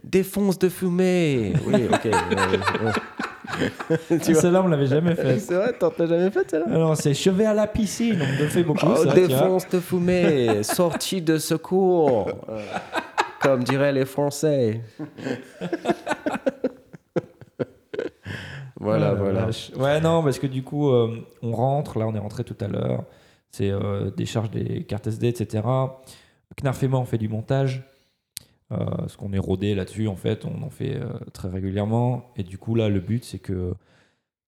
[SPEAKER 1] Défonce de fumée. Oui, ok. ouais. vois.
[SPEAKER 4] Celle-là, on l'avait jamais fait.
[SPEAKER 1] C'est vrai, t'en t'as jamais fait celle-là?
[SPEAKER 4] Alors, c'est vais à la piscine, on me le fait beaucoup.
[SPEAKER 1] Oh,
[SPEAKER 4] tu vois.
[SPEAKER 1] défonce de fumée, sortie de secours, Euh, comme diraient les Français. voilà,
[SPEAKER 4] Oh la
[SPEAKER 1] voilà.
[SPEAKER 4] Ouais, non, parce que du coup, euh, on rentre, là, on est rentré tout à l'heure. C'est euh, décharge des cartes SD, etc. Knarf et moi, on fait du montage. Euh, parce qu'on est rodé là-dessus, en fait, on en fait euh, très régulièrement. Et du coup, là, le but, c'est que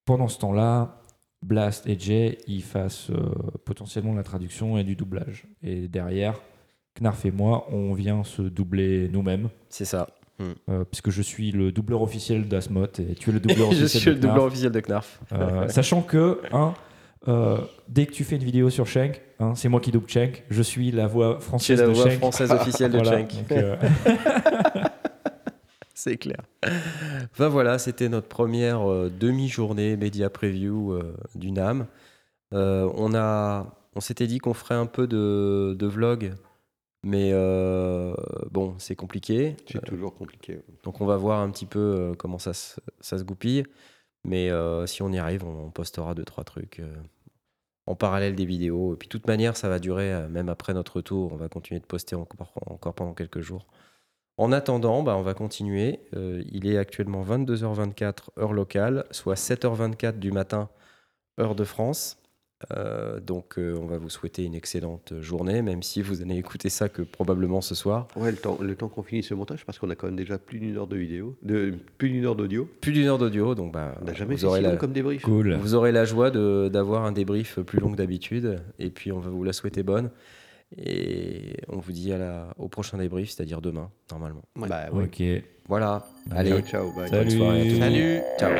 [SPEAKER 4] pendant ce temps-là, Blast et Jay, ils fassent euh, potentiellement la traduction et du doublage. Et derrière, Knarf et moi, on vient se doubler nous-mêmes.
[SPEAKER 1] C'est ça.
[SPEAKER 4] euh, puisque je suis le doubleur officiel d'Asmot et tu es le doubleur
[SPEAKER 1] Je
[SPEAKER 4] officiel
[SPEAKER 1] suis
[SPEAKER 4] de
[SPEAKER 1] le
[SPEAKER 4] Knarf.
[SPEAKER 1] doubleur officiel de Knarf.
[SPEAKER 4] Euh, sachant que, hein, euh, dès que tu fais une vidéo sur Shank, hein, c'est moi qui double Shank. Je suis la voix française
[SPEAKER 1] la
[SPEAKER 4] de
[SPEAKER 1] voix
[SPEAKER 4] Shank.
[SPEAKER 1] française officielle de
[SPEAKER 4] Voilà,
[SPEAKER 1] Cenk.
[SPEAKER 4] donc, euh,
[SPEAKER 1] C'est clair. Ben voilà, c'était notre première euh, demi-journée média preview euh, du NAM. Euh, on a, on s'était dit qu'on ferait un peu de, de vlog, mais euh, bon, c'est compliqué.
[SPEAKER 3] C'est toujours compliqué.
[SPEAKER 1] Donc on va voir un petit peu euh, comment ça se, ça se goupille. Mais euh, si on y arrive, on postera deux, trois trucs euh, en parallèle des vidéos. Et puis de toute manière, ça va durer euh, même après notre retour. On va continuer de poster encore, pendant quelques jours. En attendant, bah, on va continuer. Il est actuellement 22h24 heure locale, soit 7h24 du matin heure de France. Euh, donc euh, on va vous souhaiter une excellente journée, même si vous allez écouter ça que probablement ce soir.
[SPEAKER 3] Ouais, le temps, le temps qu'on finisse ce montage, parce qu'on a quand même déjà plus d'une heure de vidéo, de, plus d'une heure d'audio.
[SPEAKER 1] Plus d'une heure d'audio, donc bah,
[SPEAKER 3] On n'a jamais
[SPEAKER 1] vous,
[SPEAKER 3] fait
[SPEAKER 1] aurez
[SPEAKER 3] si
[SPEAKER 1] la,
[SPEAKER 3] comme débrief.
[SPEAKER 4] Cool.
[SPEAKER 1] vous aurez la joie de- d'avoir un débrief plus long que d'habitude. Et puis on va vous la souhaiter bonne. Et on vous dit à la, au prochain débrief, c'est-à-dire demain, normalement.
[SPEAKER 2] Ouais.
[SPEAKER 3] Bah ouais.
[SPEAKER 4] Ok.
[SPEAKER 1] Voilà, allez,
[SPEAKER 3] Ciao, ciao, bye.
[SPEAKER 4] Salut.
[SPEAKER 1] soirée à tous.
[SPEAKER 2] Salut
[SPEAKER 1] ciao.